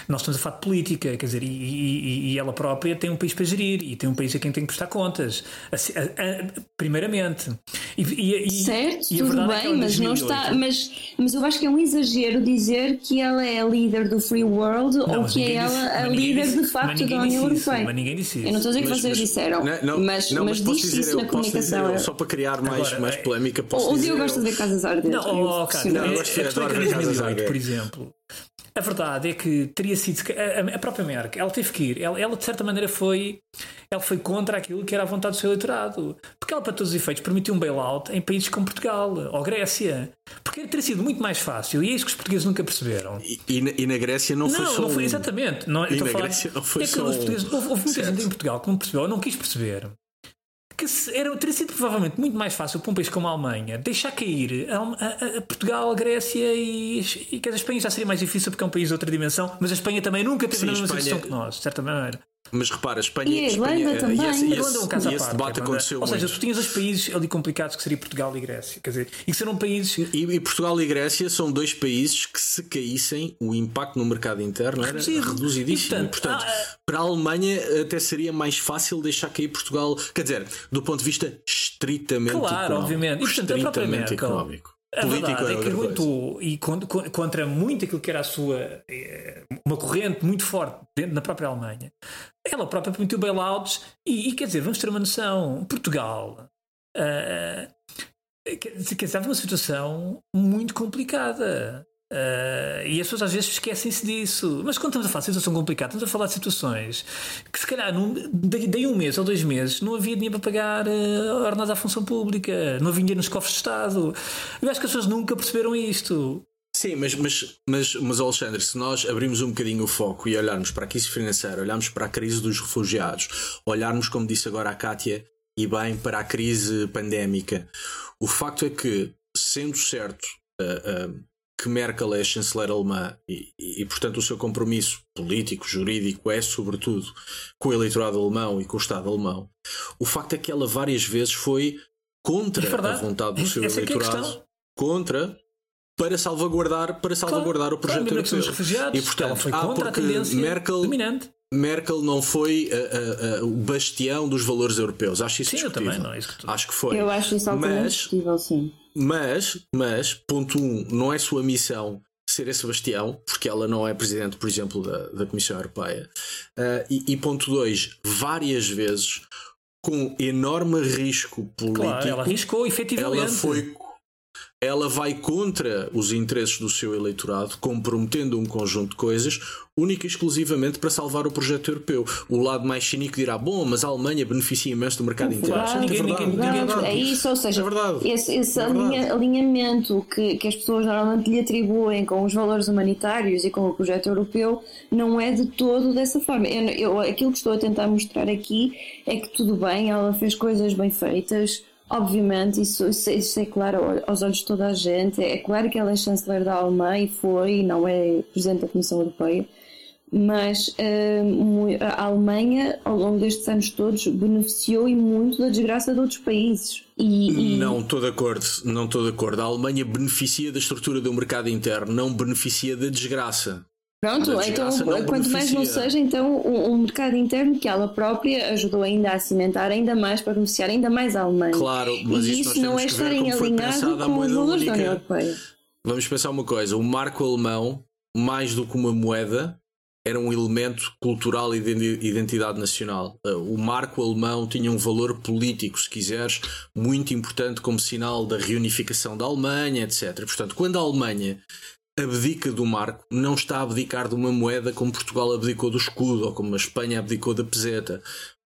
nós estamos a falar de política, quer dizer, e, e- e ela própria tem um país para gerir e tem um país a quem tem que prestar contas, Assim, a- a- primeiramente. E, e- e- Certo, e a tudo é que bem, em mas não 2008 está. Mas, mas eu acho que é um exagero dizer que ela é a líder do free world Não, ou mas que é ela disse- a mas líder disse- de mas facto da União isso, Europeia. mas ninguém disse Eu não estou a dizer que Mas- vocês mas- disseram, Não, não, mas, não, mas dizer isso eu, na comunicação. dizer eu, só para criar mais, Agora, mais é- polémica, posso o dizer Diogo gosta eu- de ver casas ardentes. Não, eu oh, oh, cara, Não, a, gosto de- a é que ver casas 2008, à por exemplo, a verdade é que teria sido a, a própria Merkel, ela teve que ir. Ela, ela, de certa maneira foi, ela foi contra aquilo que era a vontade do seu eleitorado, porque ela para todos os efeitos permitiu um bailout em países como Portugal ou Grécia, porque teria sido muito mais fácil. E é isso que os portugueses nunca perceberam. E, e na, e na Grécia não, foi Não, só não foi exatamente. Não, E na falar- Grécia não foi é só os portugueses, houve, houve muita gente em Portugal que não percebeu ou não quis perceber que era, teria sido provavelmente muito mais fácil para um país como a Alemanha deixar cair a, a- a Portugal, a Grécia e, e que a Espanha já seria mais difícil porque é um país de outra dimensão, mas a Espanha também nunca teve Sim, na mesma Espanha- situação que nós, de certa maneira. Mas repara, a Espanha E a Espanha- Irlanda também. E esse, A e Irlanda é um caso esse, e esse parte, debate Irlanda. aconteceu Ou seja, muito. tu tinhas os países ali complicados que seria Portugal e Grécia, quer dizer, e que serão países E, e Portugal e Grécia são dois países que, se caíssem, o impacto no mercado interno era Reduzido. reduzidíssimo. E, E, portanto, portanto, ah, para a Alemanha até seria mais fácil deixar cair Portugal, quer dizer, do ponto de vista estritamente Claro, económico. obviamente. E, portanto, estritamente Merkel, económico. A Político verdade é é que aguentou e con- con- contra muito aquilo que era a sua eh, uma corrente muito forte dentro da própria Alemanha. Ela própria permitiu bailouts e, e quer dizer, vamos ter uma noção, Portugal quer dizer, quer dizer, estava numa situação muito complicada. Ah, e as pessoas às vezes esquecem-se disso. Mas quando estamos a falar de situação complicada, estamos a falar de situações que se calhar num, daí, um mês ou dois meses não havia dinheiro para pagar uh, ordenados à função pública, não havia dinheiro nos cofres de Estado. Eu acho que as pessoas nunca perceberam isto. Sim, mas, mas, mas, mas Alexandre, se nós abrirmos um bocadinho o foco e olharmos para a crise financeira, olharmos para a crise dos refugiados, olharmos, como disse agora a Kátia, e bem para a crise pandémica, o facto é que, sendo certo uh, uh, que Merkel é a chanceler alemã e, e, e, portanto, o seu compromisso político, jurídico é, sobretudo, com o eleitorado alemão e com o Estado alemão, o facto é que ela várias vezes foi contra É a vontade do seu Essa é é a eleitorado, questão. contra para salvaguardar, para salvaguardar Claro, o projeto claro, a europeu. E portanto, ela foi ah, contra a porque tendência Merkel, dominante. Merkel não foi uh, uh, uh, o bastião dos valores europeus. Acho isso Sim, eu também, não é isso que tu- Acho que foi. Eu acho isso altamente Mas- discutível, sim. Mas, mas, ponto um, não é sua missão ser esse bastião, porque ela não é presidente, por exemplo, da, da Comissão Europeia. Uh, e, e ponto dois, várias vezes, com enorme risco político, Claro, ela arriscou efetivamente. ela foi ela vai contra os interesses do seu eleitorado, comprometendo um conjunto de coisas, única e exclusivamente para salvar o projeto europeu. O lado mais cínico dirá: bom, mas a Alemanha beneficia imenso do mercado interno. Verdade, Sim, é ninguém- ninguém- ninguém-. É isso, ou seja, É verdade. esse, esse É alinha- verdade. alinhamento que, que as pessoas normalmente lhe atribuem com os valores humanitários e com o projeto europeu não é de todo dessa forma. Eu, eu- aquilo que estou a tentar mostrar aqui é que tudo bem, ela fez coisas bem feitas. Obviamente, isso, isso, isso é claro aos olhos de toda a gente. É claro que ela é chanceler da Alemanha e foi, não é presidente da Comissão Europeia. mas uh, a Alemanha, ao longo destes anos todos, beneficiou e muito da desgraça de outros países. E, e... Não estou de acordo, não estou de acordo. A Alemanha beneficia da estrutura do mercado interno, não beneficia da desgraça. Pronto, então quanto mais não seja, então um, um, mercado interno que ela própria ajudou ainda a cimentar ainda mais para beneficiar ainda mais a Alemanha. Claro, mas e isso não é estarem alinhado com os valores da União Europeia. Vamos pensar uma coisa: o marco alemão, mais do que uma moeda, era um elemento cultural e de identidade nacional. Uh, o marco alemão tinha um valor político, se quiseres, muito importante como sinal da reunificação da Alemanha, etc. Portanto, quando a Alemanha abdica do marco, não está a abdicar de uma moeda como Portugal abdicou do escudo ou como a Espanha abdicou da peseta.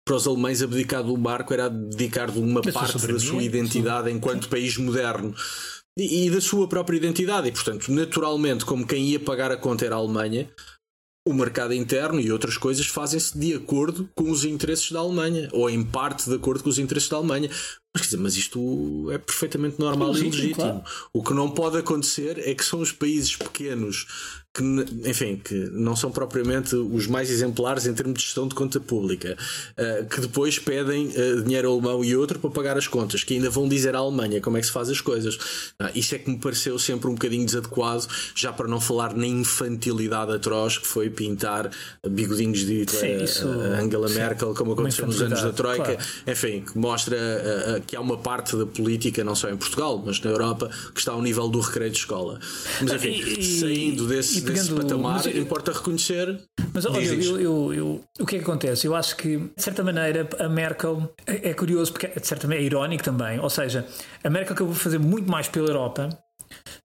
Para os alemães, abdicar do marco era abdicar de uma parte da sua identidade enquanto país moderno e, e da sua própria identidade. E, portanto, naturalmente, como quem ia pagar a conta era a Alemanha, o mercado interno e outras coisas fazem-se de acordo com os interesses da Alemanha, ou em parte de acordo com os interesses da Alemanha. Mas, quer dizer, mas isto é perfeitamente normal é legítimo, e legítimo. Claro. O que não pode acontecer é que são os países pequenos que, enfim, que não são propriamente os mais exemplares em termos de gestão de conta pública, uh, que depois pedem uh, dinheiro alemão e outro para pagar as contas, que ainda vão dizer à Alemanha como é que se faz as coisas. Uh, isso é que me pareceu sempre um bocadinho desadequado, já para não falar na infantilidade atroz que foi pintar bigodinhos de Hitler, Sim, a Angela Merkel, como aconteceu nos anos da Troika, claro. enfim, que mostra que há uma parte da política, não só em Portugal, mas na Europa, que está ao nível do recreio de escola. Mas enfim, e, saindo desse desse patamar, mas, importa reconhecer. Mas olha, eu, eu, eu, o que é que acontece? Eu acho que, de certa maneira, a Merkel é, é curioso, porque de certa maneira é irónico também. Ou seja, a Merkel acabou de fazer muito mais pela Europa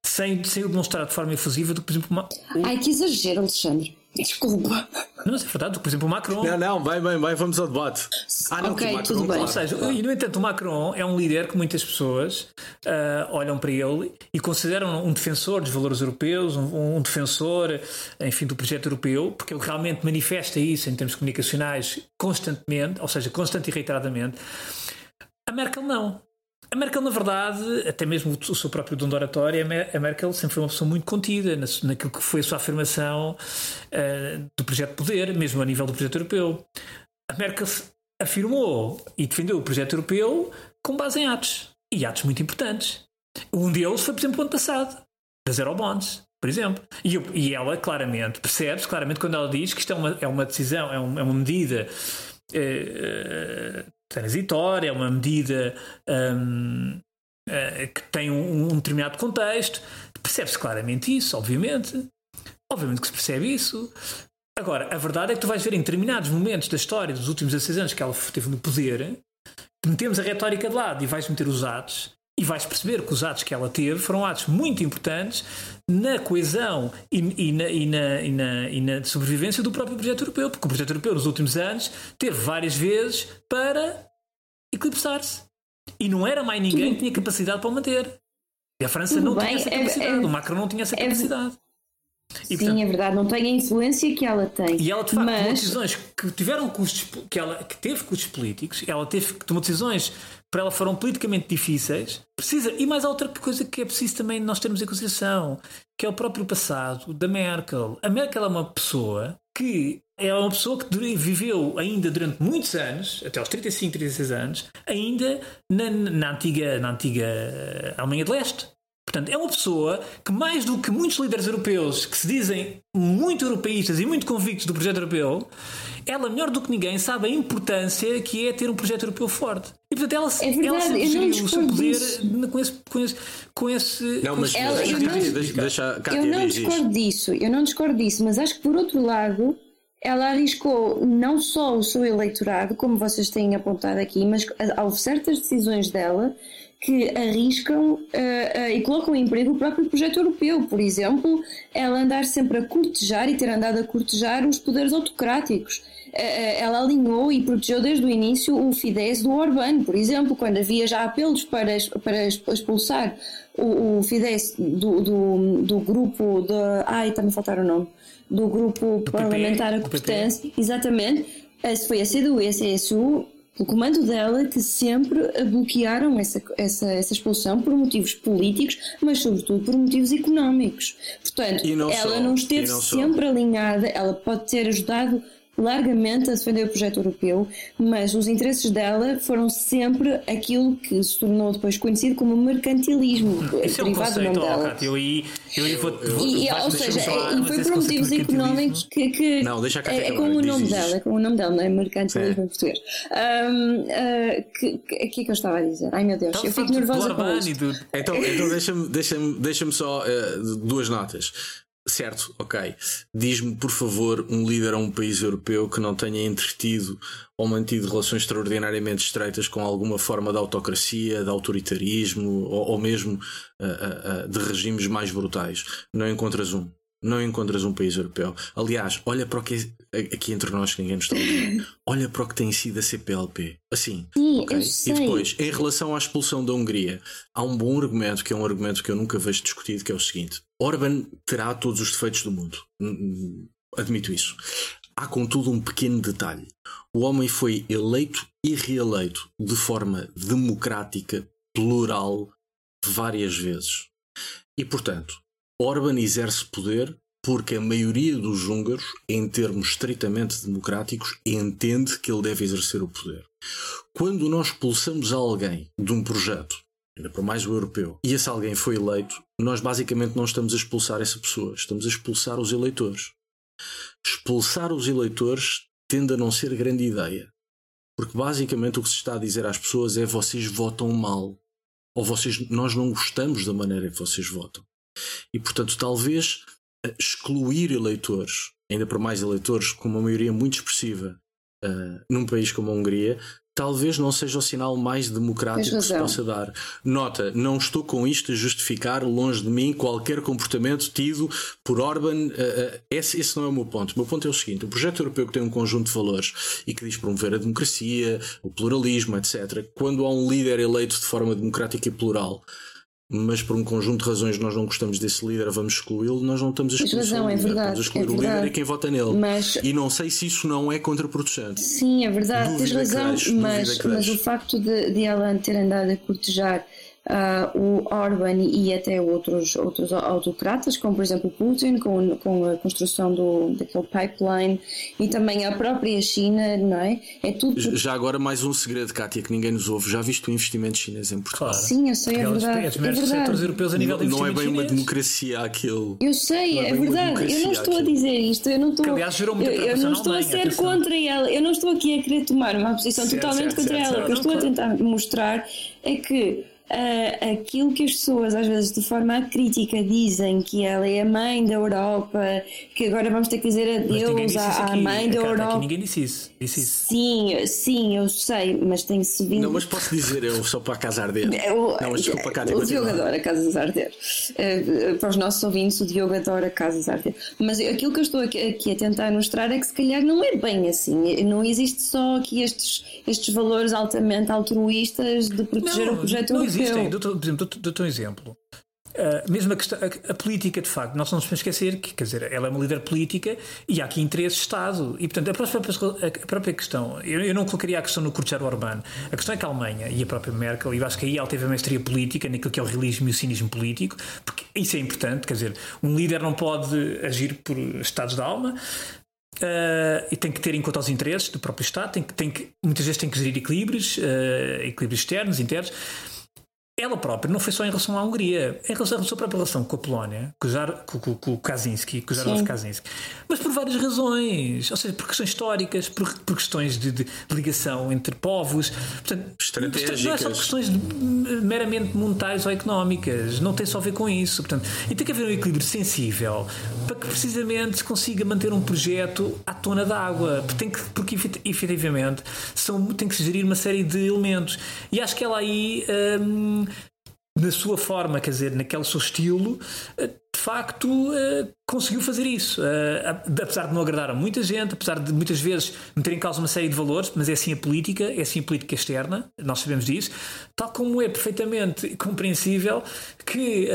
sem, sem o demonstrar de forma efusiva do que, por exemplo, uma... Ai, que exagero, Alexandre. Desculpa. Não, mas é verdade, por exemplo, o Macron. Não, não, vai, vai, vai, vamos ao debate. Ah, não, ok, Macron, tudo bem. Ou seja, e no entanto, o Macron é um líder que muitas pessoas uh, olham para ele e consideram um defensor dos valores europeus, um, um, defensor, enfim, do projeto europeu, porque ele realmente manifesta isso em termos comunicacionais constantemente, ou seja, constante e reiteradamente. A Merkel não. A Merkel, na verdade, até mesmo o seu próprio dom de oratória, a Merkel sempre foi uma pessoa muito contida naquilo que foi a sua afirmação uh, do projeto de poder, mesmo a nível do projeto europeu. A Merkel afirmou e defendeu o projeto europeu com base em atos, e atos muito importantes. Um deles foi, por exemplo, o ano passado, das Eurobonds, por exemplo. E, e ela claramente, percebe-se claramente quando ela diz que isto é uma, é uma decisão, é, é uma medida uh, transitória, é uma medida um, uh, que tem um, um determinado contexto. Percebe-se claramente isso, obviamente. Obviamente que se percebe isso. Agora, a verdade é que tu vais ver em determinados momentos da história dos últimos 16 anos que ela esteve no poder, metemos a retórica de lado e vais meter os atos, e vais perceber que os atos que ela teve foram atos muito importantes na coesão e, e, na, e, na, e, na, e na sobrevivência do próprio projeto europeu, porque o projeto europeu nos últimos anos teve várias vezes para eclipsar-se. E não era mais ninguém que tinha capacidade para o manter. E a França Tudo não bem, tinha essa capacidade, é, é, o Macron não tinha essa é capacidade. E, Sim, portanto, é verdade, não tem a influência que ela tem. E ela de facto mas... tomou decisões que tiveram custos, que ela que teve custos políticos, ela teve tomou decisões para ela foram politicamente difíceis. Precisa, e mais outra coisa que é preciso também nós termos em consideração, que é o próprio passado da Merkel. A Merkel é uma pessoa que é uma pessoa que viveu ainda durante muitos anos, até aos 35, 36 anos, ainda na, na antiga, na antiga Alemanha de Leste. Portanto, é uma pessoa que, mais do que muitos líderes europeus que se dizem muito europeístas e muito convictos do projeto europeu, ela, melhor do que ninguém, sabe a importância que é ter um projeto europeu forte. E, portanto, ela, é verdade, ela sempre geriu o seu poder com esse, com esse, com esse. Não, mas ela, eu não, deixa, deixa, eu não discordo disso, eu não discordo disso, mas acho que, por outro lado, ela arriscou não só o seu eleitorado, como vocês têm apontado aqui, mas houve certas decisões dela que arriscam uh, uh, e colocam em perigo o próprio projeto europeu. Por exemplo, ela andar sempre a cortejar e ter andado a cortejar os poderes autocráticos. Uh, ela alinhou e protegeu desde o início o Fidesz do Orbán, por exemplo, quando havia já apelos para, para expulsar o, o Fidesz do, do, do grupo de. Ai, está-me a faltar o nome. Do grupo do parlamentar PP, a competência. Exatamente. Esse foi a CDU e a CSU pelo comando dela, que sempre bloquearam essa, essa, essa expulsão por motivos políticos, mas sobretudo por motivos económicos. Portanto, não ela só, não esteve não sempre só. alinhada, ela pode ter ajudado largamente a defender o projeto europeu, mas os interesses dela foram sempre aquilo que se tornou depois conhecido como mercantilismo, Isso derivado é um conceito, do nome dela. eu aí, eu aí vou, vou, e, ou seja, e foi por motivos económicos que, que não, deixa cá é, é com o nome dela, é com o nome dela, não é mercantilismo é. em português. Um, uh, que, que, que é que eu estava a dizer? Ai meu Deus, então, eu fico nervosa com isto. Então, então deixa-me deixa deixa só uh, duas notas. Certo, ok. Diz-me, por favor, um líder a um país europeu que não tenha entretido ou mantido relações extraordinariamente estreitas com alguma forma de autocracia, de autoritarismo ou, ou mesmo uh, uh, de regimes mais brutais. Não encontras um. Não encontras um país europeu. Aliás, olha para o que é, aqui entre nós que ninguém nos está a ouvir. Olha para o que tem sido a CPLP. Assim. Sim, ok? E depois, em relação à expulsão da Hungria, há um bom argumento que é um argumento que eu nunca vejo discutido, que é o seguinte: Orban terá todos os defeitos do mundo. Admito isso. Há, contudo, um pequeno detalhe. O homem foi eleito e reeleito de forma democrática, plural, várias vezes. E, portanto, Orban exerce poder porque a maioria dos húngaros, em termos estritamente democráticos, entende que ele deve exercer o poder. Quando nós expulsamos alguém de um projeto, ainda por mais o europeu, e esse alguém foi eleito, nós basicamente não estamos a expulsar essa pessoa, estamos a expulsar os eleitores. Expulsar os eleitores tende a não ser grande ideia. Porque basicamente o que se está a dizer às pessoas é vocês votam mal. Ou vocês, nós não gostamos da maneira que vocês votam. E portanto, talvez eh, excluir eleitores, ainda por mais eleitores com uma maioria muito expressiva uh, num país como a Hungria, talvez não seja o sinal mais democrático que se possa dar. Nota, não estou com isto a justificar longe de mim qualquer comportamento tido por Orban. Uh, uh, esse, esse não é o meu ponto. O meu ponto é o seguinte: o projeto europeu que tem um conjunto de valores e que diz promover a democracia, o pluralismo, etc., quando há um líder eleito de forma democrática e plural mas por um conjunto de razões nós não gostamos desse líder, vamos excluí-lo, nós não estamos a excluir razão, é verdade, estamos a excluir é o líder e quem vota nele. Mas... E não sei se isso não é contraproducente. Sim, é verdade, tens razão, mas, mas o facto de, de ela ter andado a cortejar uh, o Orban e até outros, outros autocratas, como por exemplo Putin, com, com a construção do, daquele pipeline, e também a própria China, não é? É tudo. Já agora, mais um segredo, Kátia, que ninguém nos ouve. Já viste o investimento chinês em Portugal? Claro. Sim, eu sei, é verdade. É, é verdade. europeus a nível não, de não é bem chinês. uma democracia aquilo. Eu sei, é, é verdade. Eu não estou a dizer isto. Eu não estou, que, aliás, gerou muita eu, eu não estou a ser contra ela. Eu não estou aqui a querer tomar uma posição certo, totalmente certo, contra certo, ela. O que eu estou a tentar mostrar é que uh, aquilo que as pessoas, às vezes de forma crítica, dizem que ela é a mãe da Europa, que agora vamos ter que dizer adeus à, à mãe da Europa. Aqui ninguém disse isso, disse isso. Sim, sim, eu sei, mas tem-se vindo. Não, mas posso dizer eu só para a casa arder. Eu, não, mas desculpa, Cátia, o Diogo adora casas arder. Uh, para os nossos ouvintes, o Diogo adora casas arder. Mas aquilo que eu estou aqui, aqui a tentar mostrar é que se calhar não é bem assim. Não existe só aqui estes, estes valores altamente altruístas de proteger não, o projeto não existem. Dou, por exemplo, dou-te um exemplo. Uh, mesmo a, questão, a, a, política, de facto, nós não nos podemos esquecer que, quer dizer, ela é uma líder política e há aqui interesses de Estado. E, portanto, a própria, a própria questão, eu, eu não colocaria a questão no cortejar Orbán. A questão é que a Alemanha e a própria Merkel, e eu acho que aí ela teve a mestria política naquilo que é o realismo e o cinismo político, porque isso é importante, quer dizer, um líder não pode agir por estados da alma, Uh, e tem que ter em conta os interesses do próprio Estado, tem que, tem que, muitas vezes tem que gerir equilíbrios, uh, equilíbrios externos, internos ela própria não foi só em relação à Hungria, em relação à sua própria relação com a Polónia, com, o, com, com o Kaczynski, com o Jarosław Kaczynski, mas por várias razões, ou seja, por questões históricas, por, por questões de, de, ligação entre povos, portanto, não é só questões de, meramente monetárias ou económicas, não tem só a ver com isso, portanto, e tem que haver um equilíbrio sensível para que precisamente se consiga manter um projeto à tona d'água, porque, porque efetivamente são, tem que se gerir uma série de elementos, e acho que ela aí. Hum, na sua forma, quer dizer, naquele seu estilo, eh, de facto eh, conseguiu fazer isso. Eh, apesar de não agradar a muita gente, apesar de muitas vezes meter em causa uma série de valores, mas é assim a política, é assim a política externa, nós sabemos disso, tal como é perfeitamente compreensível que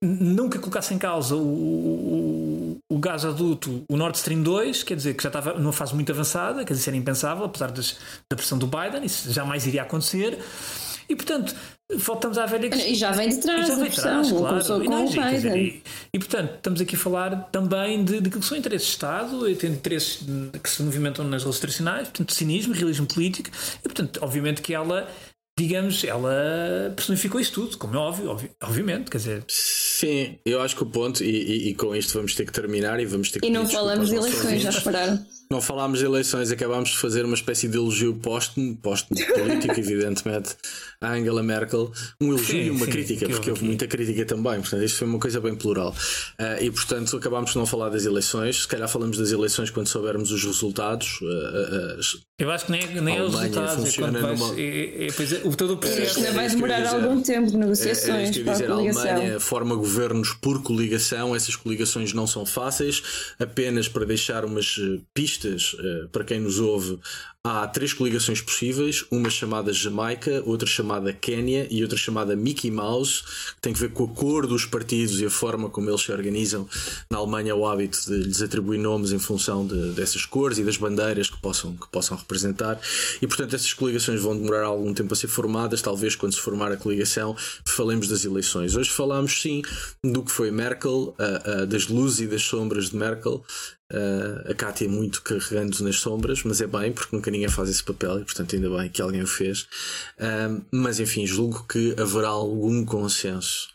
nunca colocasse em causa o, o, o, gás adulto, o Nord Stream 2, quer dizer, que já estava numa fase muito avançada, quer dizer, era impensável, apesar das, da pressão do Biden, isso jamais iria acontecer. E portanto, voltamos à velha questão. E já vem de trás, já vem de trás, claro. E, não, dizer, e, e, portanto, estamos aqui a falar também de, de que são interesses de Estado, e tem interesses que se movimentam nas relações tradicionais, portanto, cinismo, realismo político, e portanto, obviamente que ela digamos, ela personificou isso tudo, como é óbvio, óbvio obviamente, quer dizer. Sim, eu acho que o ponto, e, e, e, com isto vamos ter que terminar e vamos ter que. E não falamos de eleições, já repararam? Não falámos de eleições, acabámos de fazer uma espécie de elogio póstumo, póstumo político, evidentemente, à Angela Merkel. Um elogio e uma sim, crítica, sim, porque houve muita crítica também, portanto, isto foi uma coisa bem plural. Uh, e, portanto, acabámos de não falar das eleições, se calhar falamos das eleições quando soubermos os resultados. Uh, uh, eu acho que nem, é, nem é os resultados, é quando vais, numa... é, é, pois é, o todo o processo. Ainda vai demorar algum tempo de negociações. É, é dizer, a Alemanha forma governos por coligação, essas coligações não são fáceis, apenas para deixar umas pistas uh, para quem nos ouve, há três coligações possíveis: uma chamada Jamaica, outra chamada Quénia e outra chamada Mickey Mouse, que tem que ver com a cor dos partidos e a forma como eles se organizam. Na Alemanha, o hábito de lhes atribuir nomes em função de, dessas cores e das bandeiras que possam, que possam representar. E portanto, essas coligações vão demorar algum tempo a ser formadas. Talvez quando se formar a coligação, falemos das eleições. Hoje falámos sim do que foi Merkel, das luzes e das sombras de Merkel. Uh, a Cátia é muito carregando nas sombras, mas é bem, porque nunca ninguém faz esse papel e, portanto, ainda bem que alguém o fez. Uh, mas, enfim, julgo que haverá algum consenso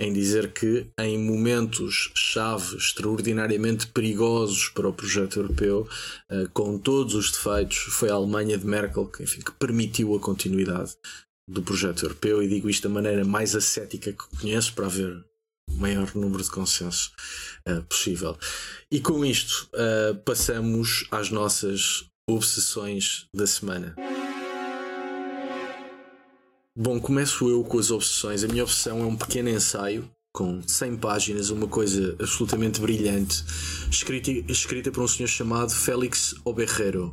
em dizer que, em momentos-chave extraordinariamente perigosos para o projeto europeu, uh, com todos os defeitos, foi a Alemanha de Merkel que, enfim, que permitiu a continuidade do projeto europeu. E digo isto da maneira mais ascética que conheço para haver maior número de consenso uh, possível. E com isto uh, passamos às nossas obsessões da semana. Bom, começo eu com as obsessões. A minha obsessão é um pequeno ensaio com 100 páginas, uma coisa absolutamente brilhante, escrita, escrita por um senhor chamado Félix Oberrero.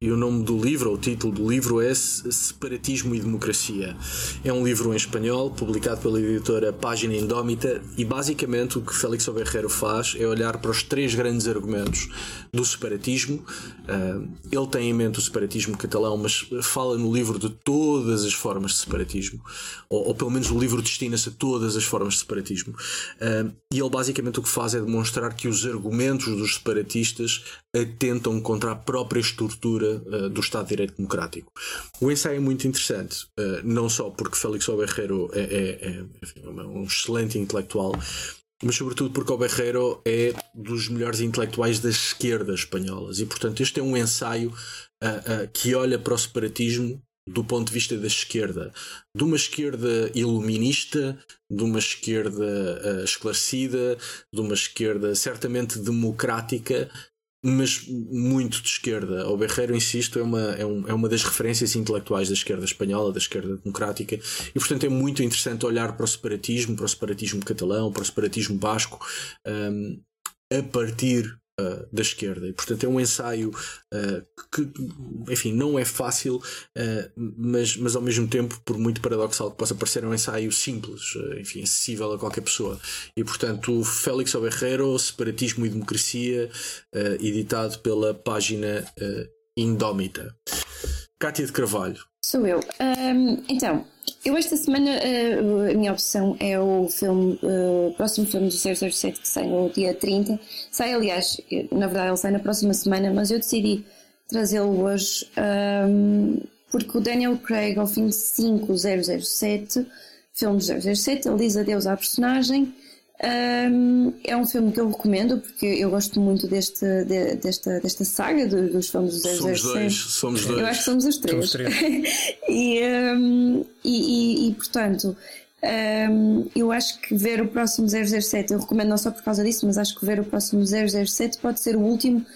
E o nome do livro, ou o título do livro é Separatismo e Democracia. É um livro em espanhol, publicado pela editora Página Indómita, e basicamente o que Félix Oberrero faz é olhar para os três grandes argumentos do separatismo. Uh, ele tem em mente o separatismo catalão, mas fala no livro de todas as formas de separatismo, ou, ou pelo menos o livro destina-se a todas as formas de separatismo e ele basicamente o que faz é demonstrar que os argumentos dos separatistas atentam contra a própria estrutura uh, do Estado de Direito Democrático. O ensaio é muito interessante, uh, não só porque Félix Oberreiro é, é, é, enfim, é um excelente intelectual, mas sobretudo porque o Berreiro é dos melhores intelectuais das esquerdas espanholas e portanto este é um ensaio uh, uh, que olha para o separatismo do ponto de vista da esquerda, de uma esquerda iluminista, de uma esquerda uh, esclarecida, de uma esquerda certamente democrática, mas muito de esquerda. O Berreiro, insisto, é uma, é, um, é uma das referências intelectuais da esquerda espanhola, da esquerda democrática, e portanto é muito interessante olhar para o separatismo, para o separatismo catalão, para o separatismo basco, um, a partir Uh, da esquerda. E, portanto, é um ensaio uh, que, enfim, não é fácil, uh, mas, mas ao mesmo tempo, por muito paradoxal que possa parecer, é um ensaio simples, enfim, acessível a qualquer pessoa. E, portanto, Félix Oberreiro, Separatismo e Democracia, editado pela página Indómita. Cátia de Carvalho. Sou eu. Um, então, eu esta semana uh, a minha opção é o filme, uh, próximo filme do 007 que sai no dia 30. Sai, aliás, na verdade ele sai na próxima semana, mas eu decidi trazê-lo hoje um, porque o Daniel Craig, ao fim de 5 007, filme 007, ele diz adeus à personagem um, é um filme que eu recomendo porque eu gosto muito deste, de, desta, desta saga dos, dos filmes do 007. Somos dois, somos dois. Eu acho que somos os três. Somos três. e, um, e, e, e, portanto, um, eu acho que ver o próximo 007, eu recomendo não só por causa disso, mas acho que ver o próximo 007 pode ser o último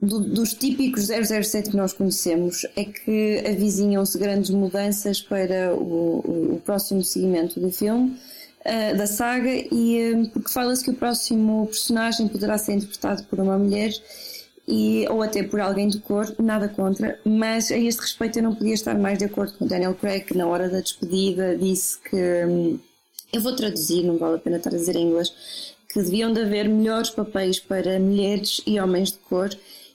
do, dos típicos 007 que nós conhecemos. É que avizinham-se grandes mudanças para o, o, o próximo seguimento do filme uh, da saga e um, porque fala-se que o próximo personagem poderá ser interpretado por uma mulher e, ou até por alguém de cor, nada contra, mas a este respeito eu não podia estar mais de acordo com Daniel Craig, que na hora da despedida disse que, hum, eu vou traduzir, não vale a pena estar a dizer em inglês, que deviam de haver melhores papéis para mulheres e homens de cor,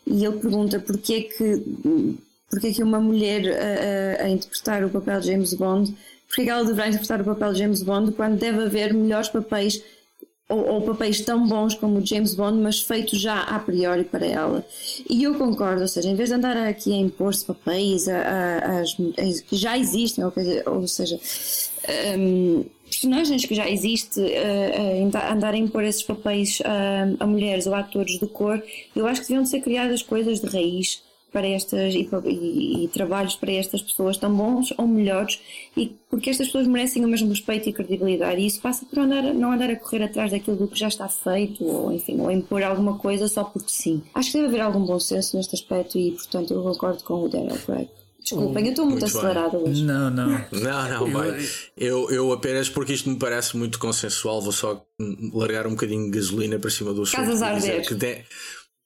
e ele pergunta porquê que, porquê que uma mulher a, a, a interpretar o papel de James Bond, porquê que ela deverá interpretar o papel de James Bond quando deve haver melhores papéis ou, ou, papéis tão bons como o James Bond, mas feitos já a priori para ela. E eu concordo, ou seja, em vez de andar aqui a impor-se papéis a, a, a, que já existem, ou, ou seja, um, personagens que já existem, uh, andar a impor esses papéis uh, a mulheres ou a atores de cor, eu acho que deviam de ser criadas coisas de raiz para estas e, e, e, trabalhos para estas pessoas tão bons ou melhores e porque estas pessoas merecem o mesmo respeito e credibilidade e isso passa por andar, não andar a correr atrás daquilo do que já está feito ou enfim, ou impor alguma coisa só porque sim. Acho que deve haver algum bom senso neste aspecto e portanto eu concordo com o Daniel Craig. Desculpem, eu estou muito, muito acelerada hoje. Não, não. Não, não, bem. Eu, eu apenas porque isto me parece muito consensual, vou só largar um bocadinho de gasolina para cima do Casas a arder. Que de,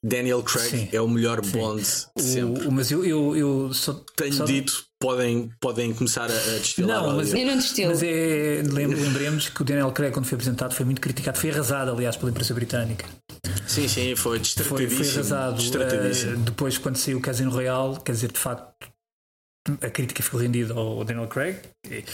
Daniel Craig Sim. é o melhor Bond de sempre. O, mas eu, eu, eu só, tenho só... dito, podem, podem começar a, a destilar. Não, mas, eu não destilo. Mas é, lembremos que o Daniel Craig, quando foi apresentado, foi muito criticado, foi arrasado, aliás, pela imprensa britânica. Sim, sim, foi destratadíssimo. Foi, foi arrasado. Uh, depois, quando saiu o Casino Royale, quer dizer, de facto, a crítica ficou rendida ao Daniel Craig e,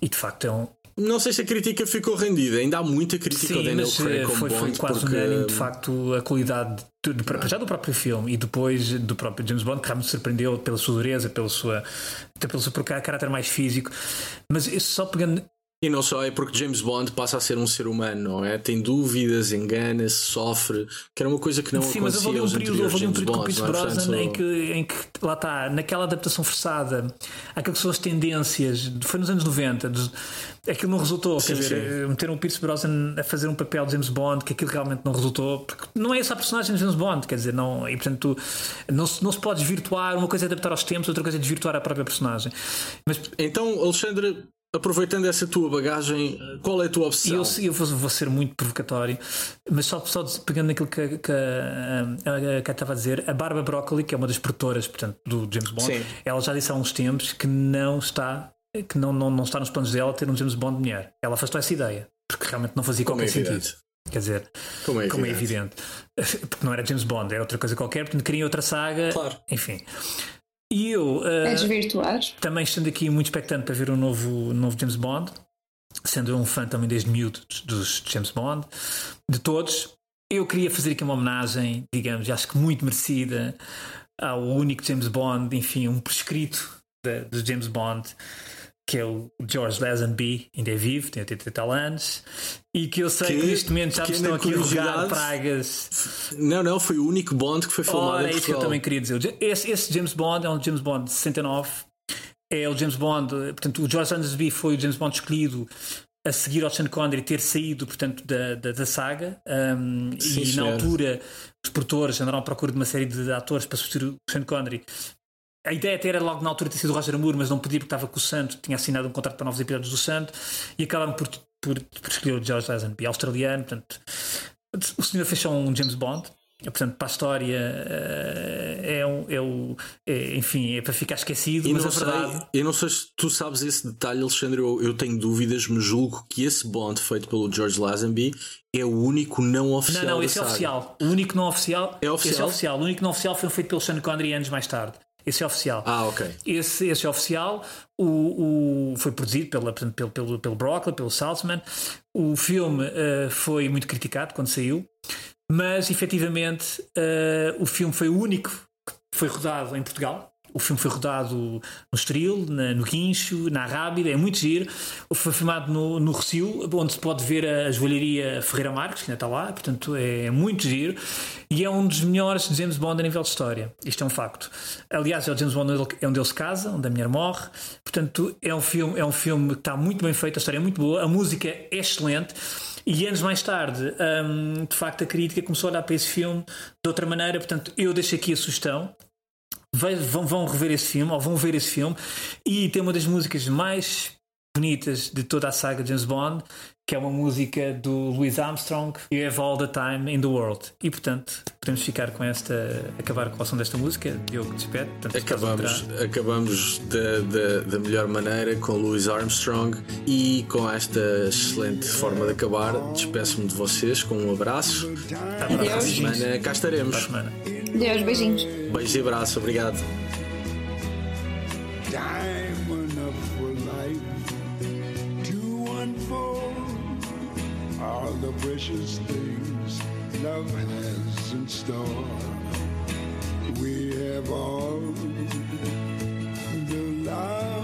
e de facto é um, não sei se a crítica ficou rendida, ainda há muita crítica Sim, ao Daniel mas Craig eh, como foi, Bond, foi quase porque... unânime, de facto, a qualidade do, do, já do próprio filme e depois do próprio James Bond, que realmente surpreendeu pela sua dureza, pela sua, até pelo seu caráter mais físico. Mas só pegando e não só é porque James Bond passa a ser um ser humano, não é? Tem dúvidas, engana-se, sofre, que era uma coisa que não Sim, acontecia mas houve um período, houve um período com o Pierce? Brosnan em, que, em que, lá está, naquela adaptação forçada, aquilo que são as tendências, foi nos anos 90, dos, aquilo não resultou, sim, quer dizer, meteram o Pierce Brosnan a fazer um papel de James Bond, que aquilo realmente não resultou, porque não é essa a personagem de James Bond, quer dizer, não, e portanto não, não se pode desvirtuar, uma coisa é adaptar aos tempos, outra coisa é desvirtuar a própria personagem. Mas, então, Alexandre, Aproveitando essa tua bagagem, qual é a tua opção? Eu, eu vou, vou, ser muito provocatório, mas só, só pegando naquilo que, que a, a, estava a dizer, a Barbara Broccoli, que é uma das produtoras portanto, do James Bond, Sim. ela já disse há uns tempos que não está, que não, não, não está nos planos dela ter um James Bond mulher. Ela afastou essa ideia, porque realmente não fazia como qualquer é sentido. Quer dizer, como é, como é, evidente. Porque não era James Bond, era outra coisa qualquer, portanto queria outra saga. Claro. Enfim. E eu. Uh, é desvirtuar. Também estando aqui muito expectante para ver o um novo, novo James Bond, sendo um fã também desde miúdo dos James Bond, de todos. Eu queria fazer aqui uma homenagem, digamos, acho que muito merecida, ao único James Bond, enfim, um prescrito de, de James Bond que é o George Lazenby, ainda é vivo, tem 80 e tal anos, e que eu sei que, que neste momento já me estão aqui a rogar pragas. Não, não, foi o único Bond que foi filmado Ora, é isso que eu também queria dizer. Esse, esse, James Bond é um James Bond de 69, é o James Bond, portanto, o George Lazenby foi o James Bond escolhido a seguir ao Sean Connery ter saído, portanto, da, da, da saga, um, Sim, e na altura os produtores andaram à procura de uma série de atores para substituir o Sean Connery a ideia até era logo na altura ter sido o Roger Moore, mas não podia porque estava com o Santo, tinha assinado um contrato para novos episódios do Santo e acabaram por, por, por escolher o George Lazenby, australiano. Portanto, o senhor fechou um James Bond. Portanto, para a história eh, é, um, é, um, é enfim, é para ficar esquecido, e mas a verdade. Sei, eu não sei se tu sabes esse detalhe, Alexandre. Eu, eu tenho dúvidas, mas julgo que esse Bond feito pelo George Lazenby é o único não oficial. Não, não, esse é saga. oficial. O único não oficial. É oficial. É oficial. O único não oficial foi feito pelo Sean Connery anos mais tarde. Esse é oficial. Ah, ok. Esse, esse é oficial. O, o, foi produzido pela, pelo, pelo, pelo Broccoli, pelo Salzman. O filme uh, foi muito criticado quando saiu, mas efetivamente uh, o filme foi o único que foi rodado em Portugal. O filme foi rodado no Estoril, na, no Guincho, na Rábida, é muito giro. Foi filmado no, no Recio, onde se pode ver a joalharia Ferreira Marques, que ainda está lá, portanto é muito giro. E é um dos melhores James Bond a nível de história. Isto é um facto. Aliás, é o James Bond é onde ele se casa, onde a mulher morre. Portanto, é um filme, é um filme que está muito bem feito, a história é muito boa, a música é excelente. E anos mais tarde, hum, de facto, a crítica começou a olhar para esse filme de outra maneira. Portanto, eu deixo aqui a sugestão vão, vão rever esse filme ou vão ver esse filme. E tem uma das músicas mais bonitas de toda a saga de James Bond, que é uma música do Louis Armstrong, You Have All the Time in the World. E portanto, podemos ficar com esta, acabar com a som desta música, Diogo despede. Acabamos acabamos da, da, da, melhor maneira com Louis Armstrong e com esta excelente forma de acabar. Despeço-me de vocês com um abraço. Adeus. Para a semana cá estaremos. Adeus, beijinhos. Beijos e abraço, obrigado. all the precious things love has in store. We have all the love.